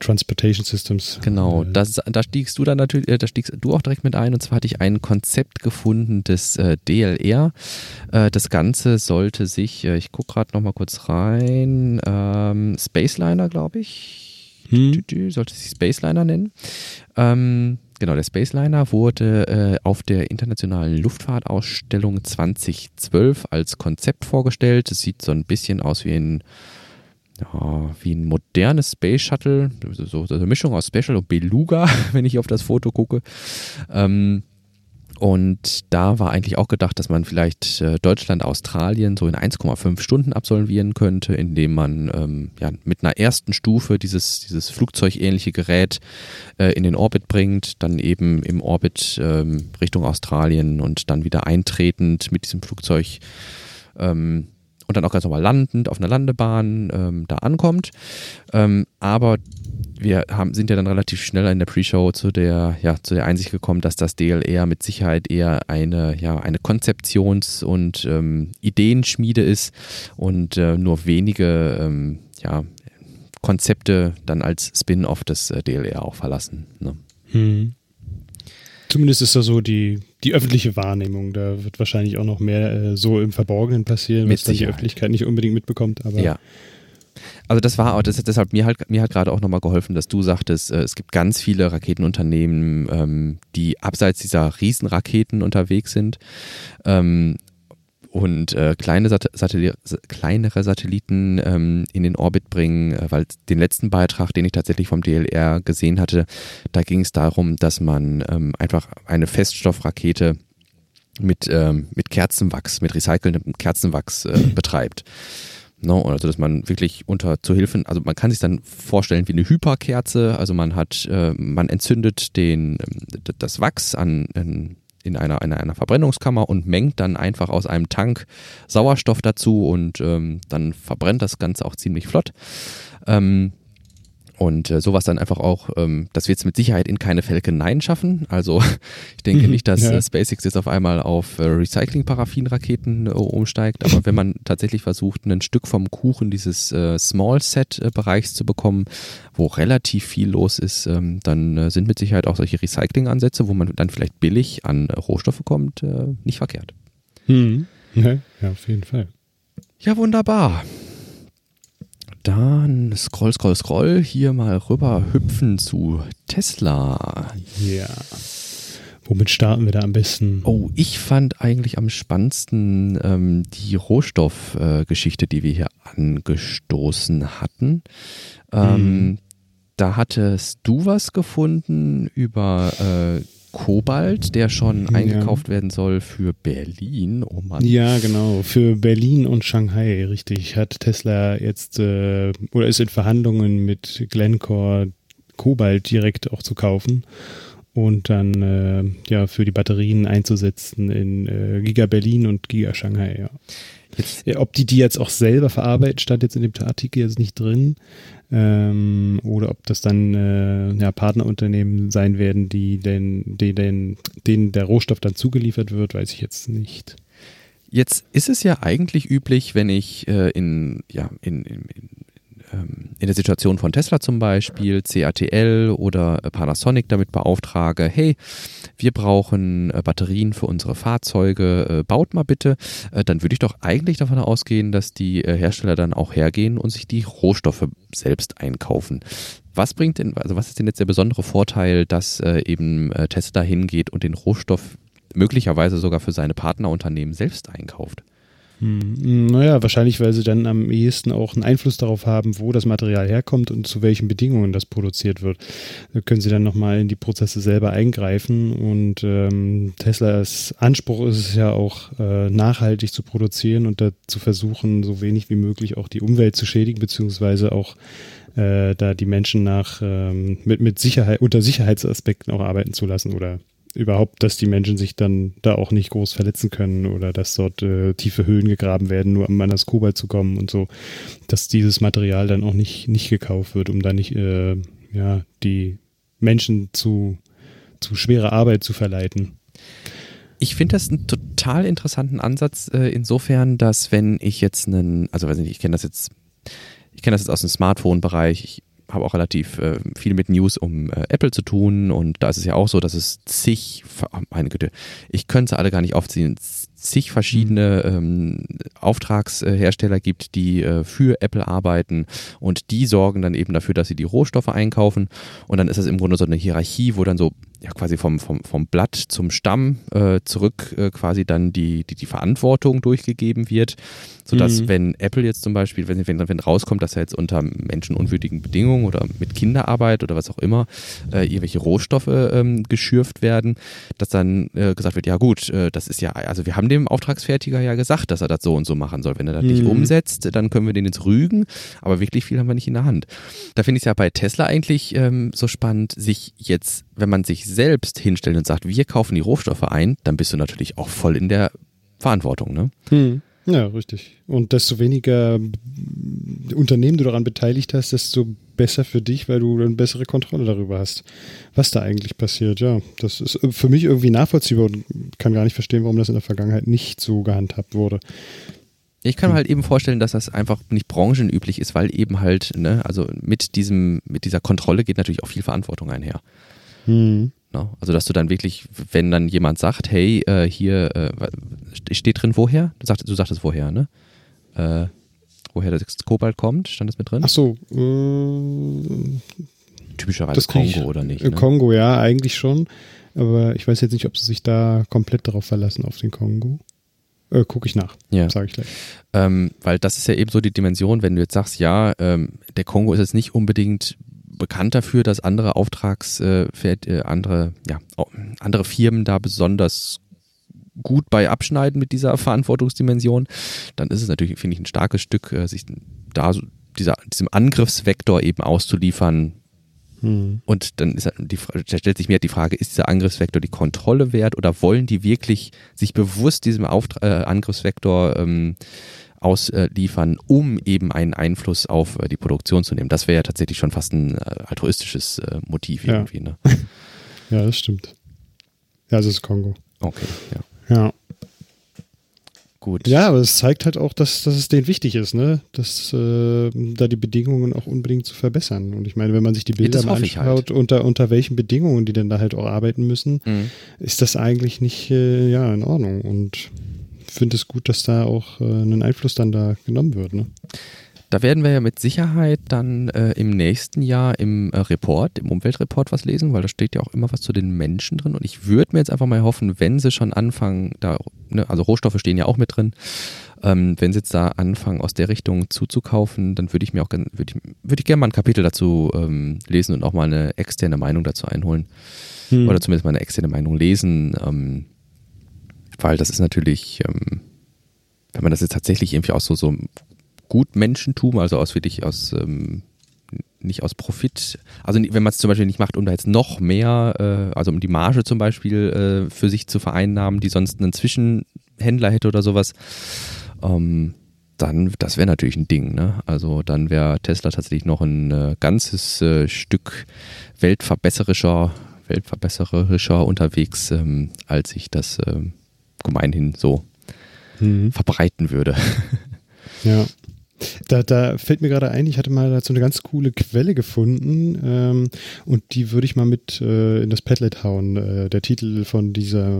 Transportation Systems. Genau, äh, das, da stiegst du dann natürlich, äh, da stiegst du auch direkt mit ein und zwar hatte ich ein Konzept gefunden des äh, DLR. Äh, das Ganze sollte sich, äh, ich gucke gerade nochmal kurz rein, ähm, Spaceliner, glaube ich, hm. sollte sich Spaceliner nennen. Ähm, Genau, der Spaceliner wurde äh, auf der Internationalen Luftfahrtausstellung 2012 als Konzept vorgestellt. Es sieht so ein bisschen aus wie ein, ja, wie ein modernes Space Shuttle, so, so eine Mischung aus Special und Beluga, wenn ich auf das Foto gucke. Ähm, und da war eigentlich auch gedacht, dass man vielleicht äh, Deutschland, Australien so in 1,5 Stunden absolvieren könnte, indem man ähm, ja, mit einer ersten Stufe dieses, dieses flugzeugähnliche Gerät äh, in den Orbit bringt, dann eben im Orbit ähm, Richtung Australien und dann wieder eintretend mit diesem Flugzeug ähm, und dann auch ganz normal landend auf einer Landebahn ähm, da ankommt. Ähm, aber wir haben, sind ja dann relativ schnell in der Pre-Show zu der, ja, zu der Einsicht gekommen, dass das DLR mit Sicherheit eher eine, ja, eine Konzeptions- und ähm, Ideenschmiede ist und äh, nur wenige ähm, ja, Konzepte dann als Spin-off des äh, DLR auch verlassen. Ne? Hm. Zumindest ist da so die, die öffentliche Wahrnehmung. Da wird wahrscheinlich auch noch mehr äh, so im Verborgenen passieren, was dann die Öffentlichkeit nicht unbedingt mitbekommt. Aber ja. Also das war, das hat deshalb mir halt mir hat gerade auch nochmal geholfen, dass du sagtest, äh, es gibt ganz viele Raketenunternehmen, ähm, die abseits dieser Riesenraketen unterwegs sind. Ähm, und äh, kleine Sat Satelli kleinere Satelliten ähm, in den Orbit bringen, äh, weil den letzten Beitrag, den ich tatsächlich vom DLR gesehen hatte, da ging es darum, dass man ähm, einfach eine Feststoffrakete mit, ähm, mit Kerzenwachs, mit recycelndem Kerzenwachs äh, betreibt. No, also dass man wirklich unter zu Hilfen, also man kann sich dann vorstellen wie eine Hyperkerze, also man hat, äh, man entzündet den, das Wachs an, an in einer, in einer Verbrennungskammer und mengt dann einfach aus einem Tank Sauerstoff dazu und ähm, dann verbrennt das Ganze auch ziemlich flott. Ähm, und äh, sowas dann einfach auch, ähm, das wird es mit Sicherheit in keine Falcon schaffen. Also ich denke mhm, nicht, dass ja. äh, SpaceX jetzt auf einmal auf äh, Recycling-Paraffin-Raketen äh, umsteigt, aber wenn man tatsächlich versucht, ein Stück vom Kuchen dieses äh, Small-Set-Bereichs zu bekommen, wo relativ viel los ist, ähm, dann äh, sind mit Sicherheit auch solche Recycling-Ansätze, wo man dann vielleicht billig an äh, Rohstoffe kommt, äh, nicht verkehrt. Mhm. Ja, auf jeden Fall. Ja, wunderbar. Dann scroll, scroll, scroll, hier mal rüber hüpfen zu Tesla. Ja. Womit starten wir da am besten? Oh, ich fand eigentlich am spannendsten ähm, die Rohstoffgeschichte, äh, die wir hier angestoßen hatten. Ähm, hm. Da hattest du was gefunden über äh, Kobalt, der schon ja. eingekauft werden soll für Berlin. Oh Mann. Ja, genau. Für Berlin und Shanghai, richtig. Hat Tesla jetzt äh, oder ist in Verhandlungen mit Glencore Kobalt direkt auch zu kaufen und dann äh, ja für die Batterien einzusetzen in äh, Giga Berlin und Giga Shanghai. Ja. Jetzt, ja, ob die die jetzt auch selber verarbeiten, stand jetzt in dem Artikel jetzt nicht drin. Ähm, oder ob das dann äh, ja, Partnerunternehmen sein werden, die den, die den, denen der Rohstoff dann zugeliefert wird, weiß ich jetzt nicht. Jetzt ist es ja eigentlich üblich, wenn ich äh, in, ja, in, in, in ähm, in der Situation von Tesla zum Beispiel, CATL oder Panasonic damit beauftrage, hey, wir brauchen äh, Batterien für unsere Fahrzeuge, äh, baut mal bitte, äh, dann würde ich doch eigentlich davon ausgehen, dass die Hersteller dann auch hergehen und sich die Rohstoffe selbst einkaufen. Was bringt denn, also was ist denn jetzt der besondere Vorteil, dass eben Tesla hingeht und den Rohstoff möglicherweise sogar für seine Partnerunternehmen selbst einkauft? Hm, naja, wahrscheinlich, weil sie dann am ehesten auch einen Einfluss darauf haben, wo das Material herkommt und zu welchen Bedingungen das produziert wird. Da können sie dann nochmal in die Prozesse selber eingreifen und ähm, Teslas Anspruch ist es ja auch, äh, nachhaltig zu produzieren und da zu versuchen, so wenig wie möglich auch die Umwelt zu schädigen, beziehungsweise auch äh, da die Menschen nach ähm, mit, mit Sicherheit, unter Sicherheitsaspekten auch arbeiten zu lassen oder überhaupt, dass die Menschen sich dann da auch nicht groß verletzen können oder dass dort äh, tiefe Höhlen gegraben werden, nur um an das Kobalt zu kommen und so, dass dieses Material dann auch nicht, nicht gekauft wird, um da nicht äh, ja, die Menschen zu, zu schwerer Arbeit zu verleiten. Ich finde das einen total interessanten Ansatz, äh, insofern, dass wenn ich jetzt einen, also weiß nicht, ich kenne das jetzt, ich kenne das jetzt aus dem Smartphone-Bereich, ich habe auch relativ äh, viel mit News um äh, Apple zu tun und da ist es ja auch so, dass es zig, oh meine Güte, ich könnte alle gar nicht aufziehen, zig verschiedene ähm, Auftragshersteller gibt, die äh, für Apple arbeiten und die sorgen dann eben dafür, dass sie die Rohstoffe einkaufen und dann ist das im Grunde so eine Hierarchie, wo dann so ja quasi vom, vom, vom Blatt zum Stamm äh, zurück äh, quasi dann die, die, die Verantwortung durchgegeben wird, sodass mhm. wenn Apple jetzt zum Beispiel, wenn, wenn, wenn rauskommt, dass er jetzt unter menschenunwürdigen Bedingungen oder mit Kinderarbeit oder was auch immer äh, irgendwelche Rohstoffe ähm, geschürft werden, dass dann äh, gesagt wird, ja gut, äh, das ist ja, also wir haben dem Auftragsfertiger ja gesagt, dass er das so und so machen soll. Wenn er das mhm. nicht umsetzt, dann können wir den jetzt rügen, aber wirklich viel haben wir nicht in der Hand. Da finde ich es ja bei Tesla eigentlich ähm, so spannend, sich jetzt, wenn man sich selbst hinstellt und sagt, wir kaufen die Rohstoffe ein, dann bist du natürlich auch voll in der Verantwortung, ne? Mhm. Ja, richtig. Und desto weniger Unternehmen du daran beteiligt hast, desto besser für dich, weil du eine bessere Kontrolle darüber hast, was da eigentlich passiert. Ja, das ist für mich irgendwie nachvollziehbar und kann gar nicht verstehen, warum das in der Vergangenheit nicht so gehandhabt wurde. Ich kann mir halt eben vorstellen, dass das einfach nicht branchenüblich ist, weil eben halt, ne, also mit diesem, mit dieser Kontrolle geht natürlich auch viel Verantwortung einher. Hm. No, ne? also dass du dann wirklich, wenn dann jemand sagt, hey, äh, hier äh, steht drin woher? Du, sagt, du sagtest woher, ne? Äh, woher das Kobalt kommt, stand das mit drin? Ach so. Äh, Typischerweise Kongo oder nicht? Ne? Kongo, ja, eigentlich schon. Aber ich weiß jetzt nicht, ob sie sich da komplett darauf verlassen, auf den Kongo. Äh, Gucke ich nach, ja. sage ich gleich. Ähm, weil das ist ja eben so die Dimension, wenn du jetzt sagst, ja, ähm, der Kongo ist jetzt nicht unbedingt bekannt dafür, dass andere Auftrags, äh, äh, andere, ja, andere Firmen da besonders gut bei abschneiden mit dieser Verantwortungsdimension, dann ist es natürlich, finde ich, ein starkes Stück, äh, sich da so dieser, diesem Angriffsvektor eben auszuliefern. Hm. Und dann ist halt die, stellt sich mir halt die Frage, ist dieser Angriffsvektor die Kontrolle wert oder wollen die wirklich sich bewusst diesem Auftra äh, Angriffsvektor ähm, ausliefern, um eben einen Einfluss auf äh, die Produktion zu nehmen? Das wäre ja tatsächlich schon fast ein äh, altruistisches äh, Motiv ja. irgendwie. Ne? ja, das stimmt. Ja, das ist Kongo. Okay, ja. Ja. Gut. Ja, aber es zeigt halt auch, dass, dass es denen wichtig ist, ne? Dass äh, da die Bedingungen auch unbedingt zu verbessern. Und ich meine, wenn man sich die Bilder mal anschaut, halt. unter, unter welchen Bedingungen die denn da halt auch arbeiten müssen, mhm. ist das eigentlich nicht äh, ja, in Ordnung. Und finde es gut, dass da auch äh, ein Einfluss dann da genommen wird, ne? Da werden wir ja mit Sicherheit dann äh, im nächsten Jahr im äh, Report, im Umweltreport was lesen, weil da steht ja auch immer was zu den Menschen drin. Und ich würde mir jetzt einfach mal hoffen, wenn sie schon anfangen, da, ne, also Rohstoffe stehen ja auch mit drin, ähm, wenn sie jetzt da anfangen, aus der Richtung zuzukaufen, dann würde ich mir auch würde ich, würd ich gerne mal ein Kapitel dazu ähm, lesen und auch mal eine externe Meinung dazu einholen. hm. oder zumindest mal eine externe Meinung lesen, ähm, weil das ist natürlich, ähm, wenn man das jetzt tatsächlich irgendwie aus so, so Gutmenschentum, also aus wirklich aus ähm, nicht aus Profit, also wenn man es zum Beispiel nicht macht, um da jetzt noch mehr, äh, also um die Marge zum Beispiel äh, für sich zu vereinnahmen, die sonst einen Zwischenhändler hätte oder sowas, ähm, dann, das wäre natürlich ein Ding. Ne? Also dann wäre Tesla tatsächlich noch ein äh, ganzes äh, Stück weltverbesserischer, weltverbesserischer unterwegs, ähm, als ich das ähm, gemeinhin so mhm. verbreiten würde. Ja. Da, da fällt mir gerade ein, ich hatte mal dazu eine ganz coole Quelle gefunden ähm, und die würde ich mal mit äh, in das Padlet hauen. Äh, der Titel von dieser,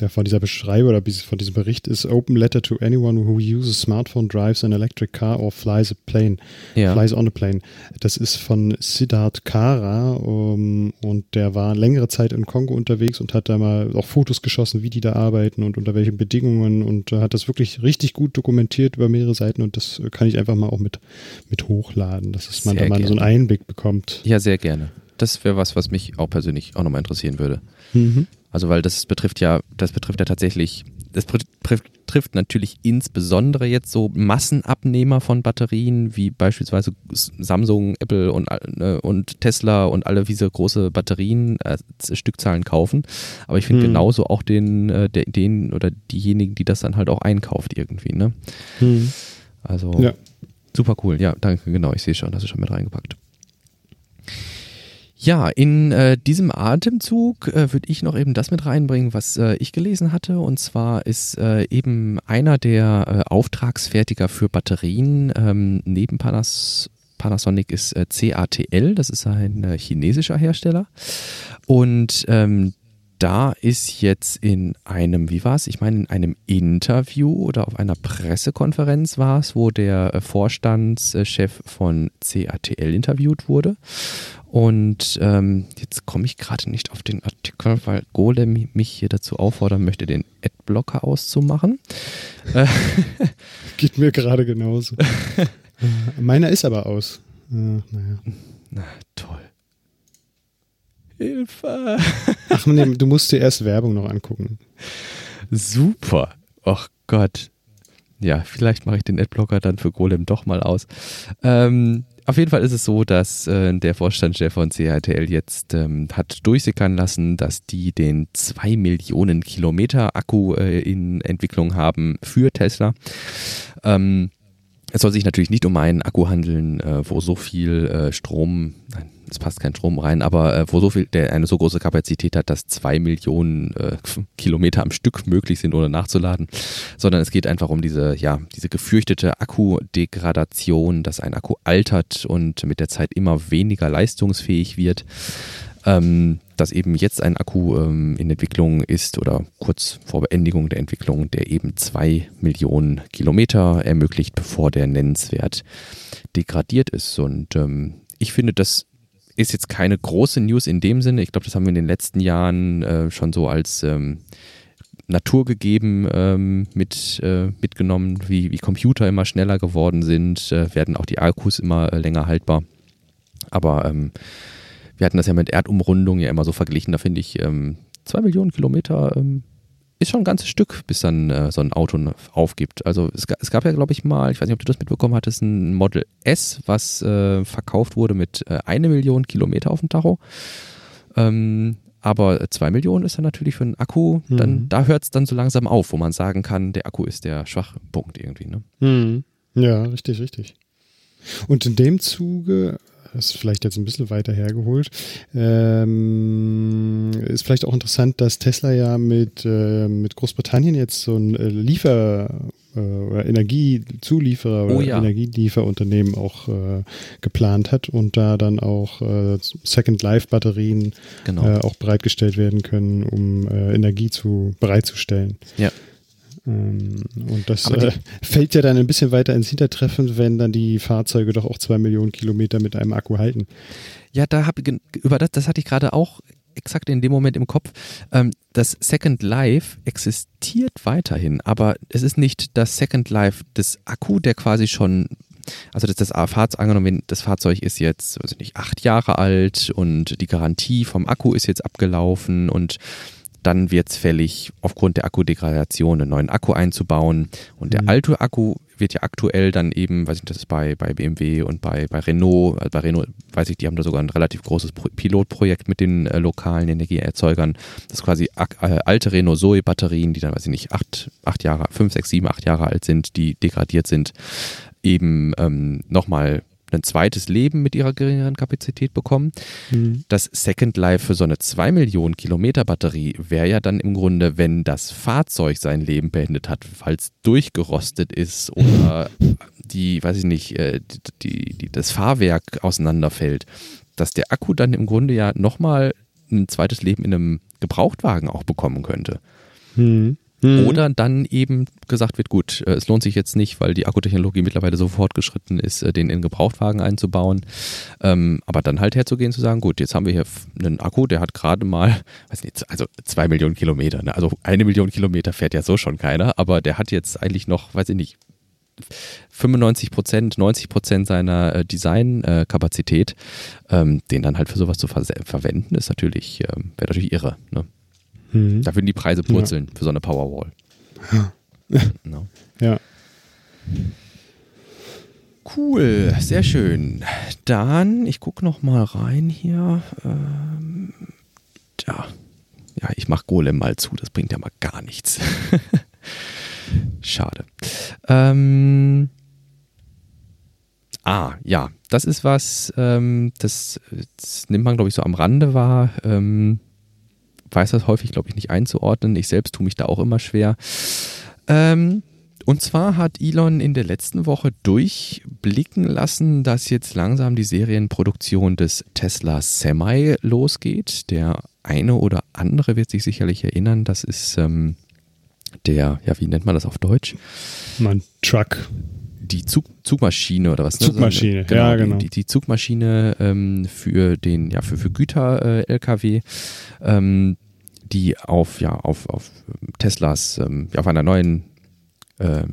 der, von dieser Beschreibung oder von diesem Bericht ist Open Letter to anyone who uses smartphone, drives an electric car or flies a plane. Ja. Flies on a plane. Das ist von Siddharth Kara um, und der war längere Zeit in Kongo unterwegs und hat da mal auch Fotos geschossen, wie die da arbeiten und unter welchen Bedingungen und äh, hat das wirklich richtig gut dokumentiert über mehrere Seiten und das kann ich einfach mal auch mit, mit hochladen, dass man sehr da mal gerne. so einen Einblick bekommt. Ja, sehr gerne. Das wäre was, was mich auch persönlich auch nochmal interessieren würde. Mhm. Also, weil das betrifft ja, das betrifft ja tatsächlich, das betrifft, trifft natürlich insbesondere jetzt so Massenabnehmer von Batterien, wie beispielsweise Samsung, Apple und, äh, und Tesla und alle diese große Batterien äh, Stückzahlen kaufen. Aber ich finde mhm. genauso auch den, äh, den oder diejenigen, die das dann halt auch einkauft irgendwie, ne? Mhm. Also ja. Super cool. Ja, danke, genau. Ich sehe schon, hast du schon mit reingepackt. Ja, in äh, diesem Atemzug äh, würde ich noch eben das mit reinbringen, was äh, ich gelesen hatte. Und zwar ist äh, eben einer der äh, Auftragsfertiger für Batterien ähm, neben Panas Panasonic ist äh, CATL, das ist ein chinesischer Hersteller. Und ähm, da ist jetzt in einem, wie war es? Ich meine, in einem Interview oder auf einer Pressekonferenz war es, wo der äh, Vorstandschef von CATL interviewt wurde. Und ähm, jetzt komme ich gerade nicht auf den Artikel, weil Golem mich hier dazu auffordern möchte, den Adblocker auszumachen. Geht mir gerade genauso. Meiner ist aber aus. Äh, naja. Na, toll. Hilfe. Ach nee, du musst dir erst Werbung noch angucken. Super. Ach Gott. Ja, vielleicht mache ich den Adblocker dann für Golem doch mal aus. Ähm, auf jeden Fall ist es so, dass äh, der Vorstandschef von CATL jetzt ähm, hat durchsickern lassen, dass die den 2 Millionen Kilometer Akku äh, in Entwicklung haben für Tesla. Ähm, es soll sich natürlich nicht um einen Akku handeln, äh, wo so viel äh, Strom, nein, es passt kein Strom rein, aber äh, wo so viel, der eine so große Kapazität hat, dass zwei Millionen äh, Kilometer am Stück möglich sind, ohne nachzuladen, sondern es geht einfach um diese, ja, diese gefürchtete Akkudegradation, dass ein Akku altert und mit der Zeit immer weniger leistungsfähig wird. Ähm, dass eben jetzt ein Akku ähm, in Entwicklung ist oder kurz vor Beendigung der Entwicklung, der eben zwei Millionen Kilometer ermöglicht, bevor der nennenswert degradiert ist. Und ähm, ich finde, das ist jetzt keine große News in dem Sinne. Ich glaube, das haben wir in den letzten Jahren äh, schon so als ähm, Natur gegeben ähm, mit, äh, mitgenommen, wie, wie Computer immer schneller geworden sind, äh, werden auch die Akkus immer äh, länger haltbar. Aber ähm, wir hatten das ja mit Erdumrundung ja immer so verglichen, da finde ich ähm, zwei Millionen Kilometer ähm, ist schon ein ganzes Stück, bis dann äh, so ein Auto aufgibt. Also es, es gab ja, glaube ich, mal, ich weiß nicht, ob du das mitbekommen hattest, ein Model S, was äh, verkauft wurde mit äh, eine Million Kilometer auf dem Tacho. Ähm, aber zwei Millionen ist dann natürlich für einen Akku, dann, mhm. da hört es dann so langsam auf, wo man sagen kann, der Akku ist der Schwachpunkt irgendwie. Ne? Mhm. Ja, richtig, richtig. Und in dem Zuge das ist vielleicht jetzt ein bisschen weiter hergeholt. Ähm, ist vielleicht auch interessant, dass Tesla ja mit, äh, mit Großbritannien jetzt so ein äh, Liefer- äh, oder Energiezulieferer oder oh ja. Energielieferunternehmen auch äh, geplant hat und da dann auch äh, Second Life Batterien genau. äh, auch bereitgestellt werden können, um äh, Energie zu bereitzustellen. Ja. Ähm, und das äh, fällt ja dann ein bisschen weiter ins Hintertreffen, wenn dann die Fahrzeuge doch auch zwei Millionen Kilometer mit einem Akku halten. Ja, da habe über das, das hatte ich gerade auch exakt in dem Moment im Kopf. Ähm, das Second Life existiert weiterhin, aber es ist nicht das Second Life des Akku, der quasi schon also das, das Fahrzeug, angenommen, das Fahrzeug ist jetzt, also nicht, acht Jahre alt und die Garantie vom Akku ist jetzt abgelaufen und dann wird es fällig, aufgrund der Akkudegradation einen neuen Akku einzubauen. Und der mhm. alte Akku wird ja aktuell dann eben, weiß ich nicht, das ist bei, bei BMW und bei, bei Renault, also bei Renault weiß ich, die haben da sogar ein relativ großes Pro Pilotprojekt mit den äh, lokalen Energieerzeugern. Das quasi äh, alte Renault Zoe Batterien, die dann, weiß ich nicht, acht, acht Jahre, fünf, sechs, sieben, acht Jahre alt sind, die degradiert sind, eben ähm, nochmal ein zweites Leben mit ihrer geringeren Kapazität bekommen. Mhm. Das Second Life für so eine 2 Millionen Kilometer Batterie wäre ja dann im Grunde, wenn das Fahrzeug sein Leben beendet hat, es durchgerostet ist oder die, weiß ich nicht, äh, die, die, das Fahrwerk auseinanderfällt, dass der Akku dann im Grunde ja nochmal ein zweites Leben in einem Gebrauchtwagen auch bekommen könnte. Mhm. Mhm. Oder dann eben gesagt wird, gut, äh, es lohnt sich jetzt nicht, weil die Akkutechnologie mittlerweile so fortgeschritten ist, äh, den in Gebrauchtwagen einzubauen. Ähm, aber dann halt herzugehen zu sagen, gut, jetzt haben wir hier einen Akku, der hat gerade mal, weiß nicht, also zwei Millionen Kilometer. Ne? Also eine Million Kilometer fährt ja so schon keiner, aber der hat jetzt eigentlich noch, weiß ich nicht, 95 Prozent, 90 Prozent seiner äh, Designkapazität, ähm, den dann halt für sowas zu ver verwenden, ist natürlich, ähm, wäre natürlich irre. Ne? Mhm. Da würden die Preise purzeln ja. für so eine Powerwall. Ja. no. ja. Cool, sehr schön. Dann, ich gucke noch mal rein hier. Ähm, ja. ja, ich mache Golem mal zu, das bringt ja mal gar nichts. Schade. Ähm, ah, ja, das ist was, ähm, das, das, nimmt man, glaube ich, so am Rande wahr. Ähm, weiß das häufig, glaube ich, nicht einzuordnen. Ich selbst tue mich da auch immer schwer. Ähm, und zwar hat Elon in der letzten Woche durchblicken lassen, dass jetzt langsam die Serienproduktion des Tesla Semi losgeht. Der eine oder andere wird sich sicherlich erinnern, das ist ähm, der, ja, wie nennt man das auf Deutsch? Man Truck. Die Zug, Zugmaschine oder was? Ne? Zugmaschine, genau, ja, genau. Die, die Zugmaschine ähm, für den, ja, für, für Güter-LKW. Äh, ähm, die auf, ja, auf, auf Teslas, ähm, auf einer neuen, äh,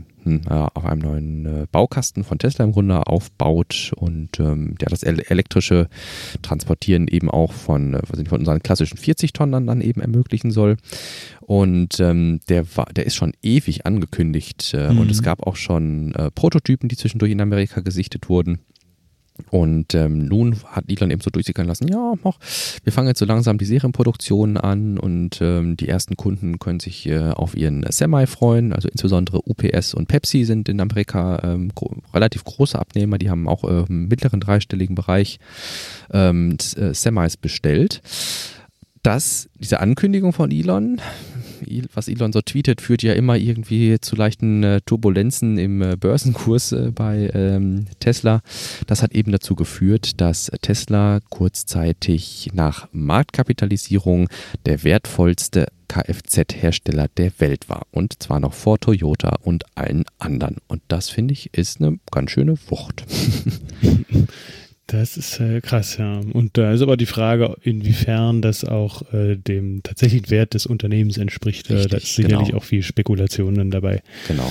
auf einem neuen äh, Baukasten von Tesla im Grunde aufbaut und ähm, ja, das elektrische Transportieren eben auch von, äh, von unseren klassischen 40 Tonnen dann eben ermöglichen soll. Und ähm, der war, der ist schon ewig angekündigt äh, mhm. und es gab auch schon äh, Prototypen, die zwischendurch in Amerika gesichtet wurden. Und ähm, nun hat Elon eben so durchsickern lassen, ja, mach, wir fangen jetzt so langsam die Serienproduktion an und ähm, die ersten Kunden können sich äh, auf ihren Semi freuen. Also insbesondere UPS und Pepsi sind in Amerika ähm, gro relativ große Abnehmer, die haben auch äh, im mittleren dreistelligen Bereich ähm, äh, Semis bestellt. Das, diese Ankündigung von Elon, was Elon so tweetet, führt ja immer irgendwie zu leichten äh, Turbulenzen im äh, Börsenkurs äh, bei ähm, Tesla. Das hat eben dazu geführt, dass Tesla kurzzeitig nach Marktkapitalisierung der wertvollste Kfz-Hersteller der Welt war. Und zwar noch vor Toyota und allen anderen. Und das finde ich ist eine ganz schöne Wucht. Das ist äh, krass, ja. Und da ist aber die Frage, inwiefern das auch äh, dem tatsächlichen Wert des Unternehmens entspricht. Äh, Richtig, da ist sicherlich genau. auch viel Spekulation dann dabei. Genau.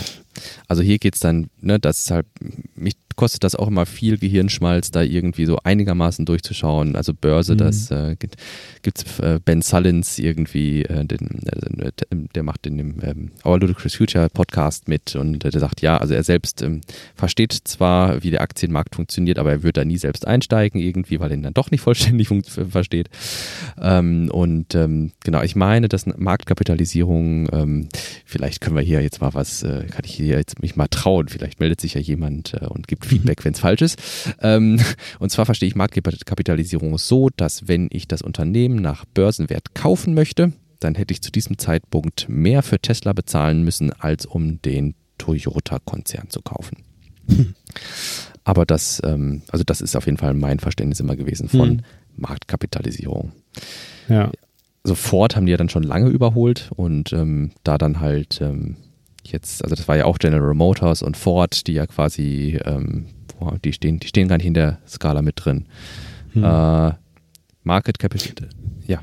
Also hier geht es dann, ne, das ist halt, mich kostet das auch immer viel Gehirnschmalz, da irgendwie so einigermaßen durchzuschauen. Also Börse, mhm. das äh, gibt es äh, Ben Sullins irgendwie, äh, den, äh, der macht in dem ähm, Our Ludicrous Future Podcast mit und der sagt, ja, also er selbst ähm, versteht zwar, wie der Aktienmarkt funktioniert, aber er wird da nie selbst einsteigen irgendwie, weil er ihn dann doch nicht vollständig versteht. Ähm, und ähm, genau, ich meine, dass Marktkapitalisierung, ähm, vielleicht können wir hier jetzt mal was, äh, kann ich hier jetzt mich mal trauen, vielleicht meldet sich ja jemand äh, und gibt Feedback, wenn es falsch ist. Ähm, und zwar verstehe ich Marktkapitalisierung so, dass wenn ich das Unternehmen nach Börsenwert kaufen möchte, dann hätte ich zu diesem Zeitpunkt mehr für Tesla bezahlen müssen, als um den Toyota-Konzern zu kaufen. Aber das, ähm, also das ist auf jeden Fall mein Verständnis immer gewesen von hm. Marktkapitalisierung. Ja. Also Ford haben die ja dann schon lange überholt und ähm, da dann halt ähm, jetzt, also das war ja auch General Motors und Ford, die ja quasi, ähm, die stehen, die stehen gar nicht in der Skala mit drin. Hm. Äh, Market Capital, ja.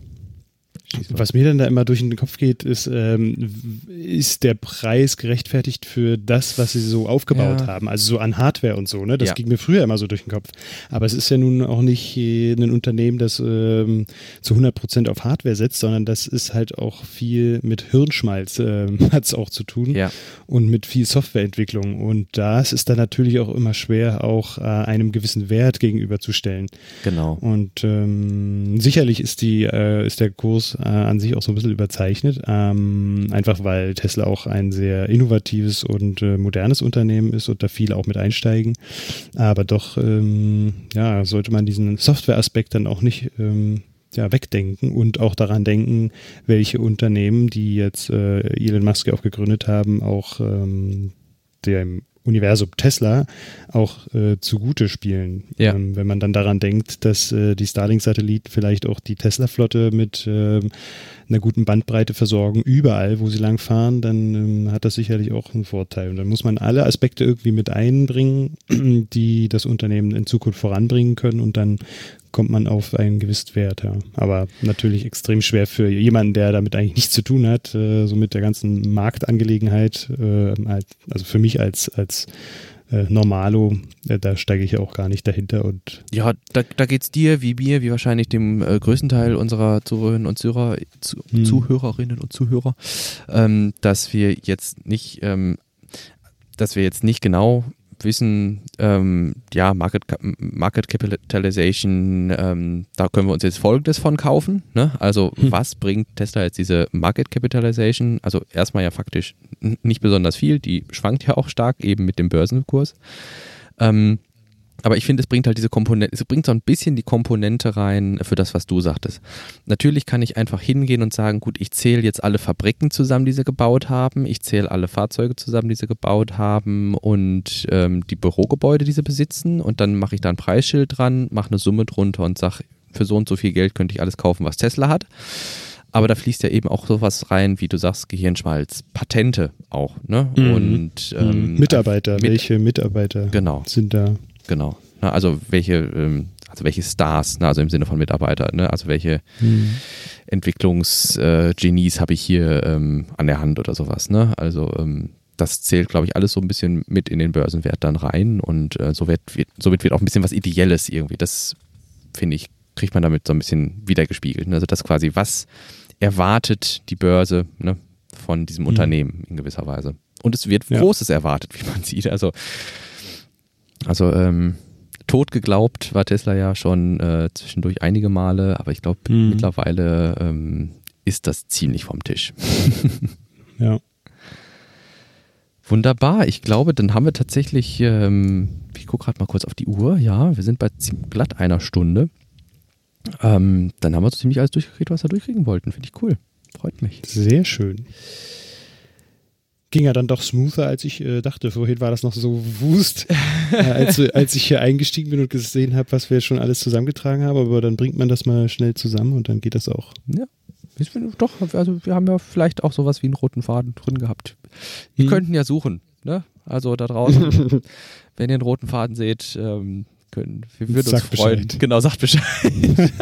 Was mir dann da immer durch den Kopf geht, ist, ähm, ist der Preis gerechtfertigt für das, was sie so aufgebaut ja. haben? Also so an Hardware und so, ne? Das ja. ging mir früher immer so durch den Kopf. Aber es ist ja nun auch nicht ein Unternehmen, das ähm, zu 100 Prozent auf Hardware setzt, sondern das ist halt auch viel mit Hirnschmalz, äh, hat es auch zu tun. Ja. Und mit viel Softwareentwicklung. Und das ist dann natürlich auch immer schwer, auch äh, einem gewissen Wert gegenüberzustellen. Genau. Und ähm, sicherlich ist die, äh, ist der Kurs äh, an sich auch so ein bisschen überzeichnet. Ähm, einfach weil Tesla auch ein sehr innovatives und äh, modernes Unternehmen ist und da viele auch mit einsteigen. Aber doch, ähm, ja, sollte man diesen Software-Aspekt dann auch nicht ähm, ja, wegdenken und auch daran denken, welche Unternehmen, die jetzt äh, Elon Musk auch gegründet haben, auch ähm, dem Universum Tesla auch äh, zugute spielen. Ja. Ähm, wenn man dann daran denkt, dass äh, die Starlink-Satelliten vielleicht auch die Tesla-Flotte mit äh, einer guten Bandbreite versorgen, überall, wo sie lang fahren, dann ähm, hat das sicherlich auch einen Vorteil. Und dann muss man alle Aspekte irgendwie mit einbringen, die das Unternehmen in Zukunft voranbringen können und dann kommt man auf einen gewissen Wert. Ja. Aber natürlich extrem schwer für jemanden, der damit eigentlich nichts zu tun hat, äh, so mit der ganzen Marktangelegenheit, äh, also für mich als, als äh, Normalo, äh, da steige ich auch gar nicht dahinter. Und ja, da, da geht es dir wie mir, wie wahrscheinlich dem äh, größten Teil unserer Zuhörerinnen und Zuhörer, zu, hm. Zuhörerinnen und Zuhörer, ähm, dass wir jetzt nicht, ähm, dass wir jetzt nicht genau wissen, ähm, ja, Market, Market Capitalization, ähm, da können wir uns jetzt Folgendes von kaufen. Ne? Also, hm. was bringt Tesla jetzt diese Market Capitalization? Also, erstmal ja faktisch nicht besonders viel, die schwankt ja auch stark eben mit dem Börsenkurs. Ähm, aber ich finde, es bringt halt diese Komponente, es bringt so ein bisschen die Komponente rein für das, was du sagtest. Natürlich kann ich einfach hingehen und sagen, gut, ich zähle jetzt alle Fabriken zusammen, die sie gebaut haben, ich zähle alle Fahrzeuge zusammen, die sie gebaut haben und ähm, die Bürogebäude, die sie besitzen und dann mache ich da ein Preisschild dran, mache eine Summe drunter und sage, für so und so viel Geld könnte ich alles kaufen, was Tesla hat. Aber da fließt ja eben auch sowas rein, wie du sagst, Gehirnschmalz, Patente auch, ne? Mhm. Und ähm, Mitarbeiter, mit, welche Mitarbeiter genau. sind da? Genau. Na, also welche, ähm, also welche Stars, na, also im Sinne von Mitarbeiter, ne? also welche hm. Entwicklungsgenies habe ich hier ähm, an der Hand oder sowas. Ne? Also ähm, das zählt, glaube ich, alles so ein bisschen mit in den Börsenwert dann rein und äh, so wird, wird, somit wird auch ein bisschen was Ideelles irgendwie. Das finde ich, kriegt man damit so ein bisschen wiedergespiegelt. Ne? Also das quasi, was erwartet die Börse ne, von diesem mhm. Unternehmen in gewisser Weise. Und es wird ja. Großes erwartet, wie man sieht. Also also ähm, tot geglaubt war Tesla ja schon äh, zwischendurch einige Male, aber ich glaube mhm. mittlerweile ähm, ist das ziemlich vom Tisch. ja. Wunderbar. Ich glaube, dann haben wir tatsächlich, ähm, ich gucke gerade mal kurz auf die Uhr. Ja, wir sind bei glatt einer Stunde. Ähm, dann haben wir so ziemlich alles durchgekriegt, was wir durchkriegen wollten. Finde ich cool. Freut mich. Sehr schön ging ja dann doch smoother, als ich äh, dachte. Vorhin war das noch so wust, äh, als, als ich hier eingestiegen bin und gesehen habe, was wir schon alles zusammengetragen haben. Aber dann bringt man das mal schnell zusammen und dann geht das auch. Ja. Ich doch, also wir haben ja vielleicht auch sowas wie einen roten Faden drin gehabt. Wir hm. könnten ja suchen, ne? Also da draußen, wenn ihr einen roten Faden seht, ähm, können, wir würden uns freuen. Bescheid. Genau, sagt Bescheid.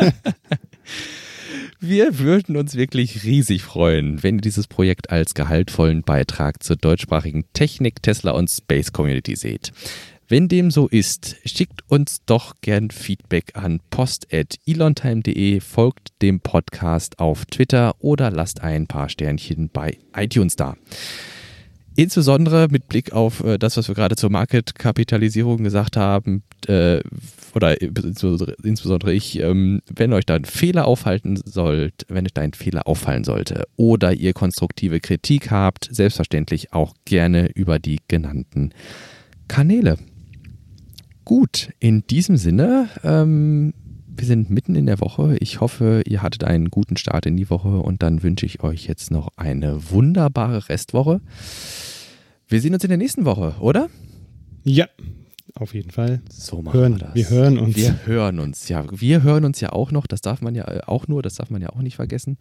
Wir würden uns wirklich riesig freuen, wenn ihr dieses Projekt als gehaltvollen Beitrag zur deutschsprachigen Technik, Tesla und Space Community seht. Wenn dem so ist, schickt uns doch gern Feedback an post.elontime.de, folgt dem Podcast auf Twitter oder lasst ein paar Sternchen bei iTunes da. Insbesondere mit Blick auf äh, das, was wir gerade zur Marketkapitalisierung gesagt haben, äh, oder insbesondere ich, ähm, wenn euch da ein Fehler aufhalten sollt, wenn euch da ein Fehler auffallen sollte oder ihr konstruktive Kritik habt, selbstverständlich auch gerne über die genannten Kanäle. Gut, in diesem Sinne, ähm, wir sind mitten in der Woche. Ich hoffe, ihr hattet einen guten Start in die Woche und dann wünsche ich euch jetzt noch eine wunderbare Restwoche. Wir sehen uns in der nächsten Woche, oder? Ja, auf jeden Fall. So machen hören, wir das. Wir hören uns. Wir hören uns, ja. Wir hören uns ja auch noch, das darf man ja äh, auch nur, das darf man ja auch nicht vergessen.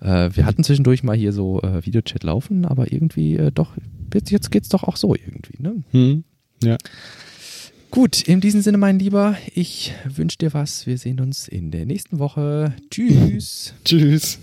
Äh, wir hatten zwischendurch mal hier so äh, Videochat laufen, aber irgendwie doch, jetzt, jetzt es doch auch so irgendwie, ne? Hm, ja. Gut, in diesem Sinne, mein Lieber, ich wünsche dir was. Wir sehen uns in der nächsten Woche. Tschüss. Tschüss.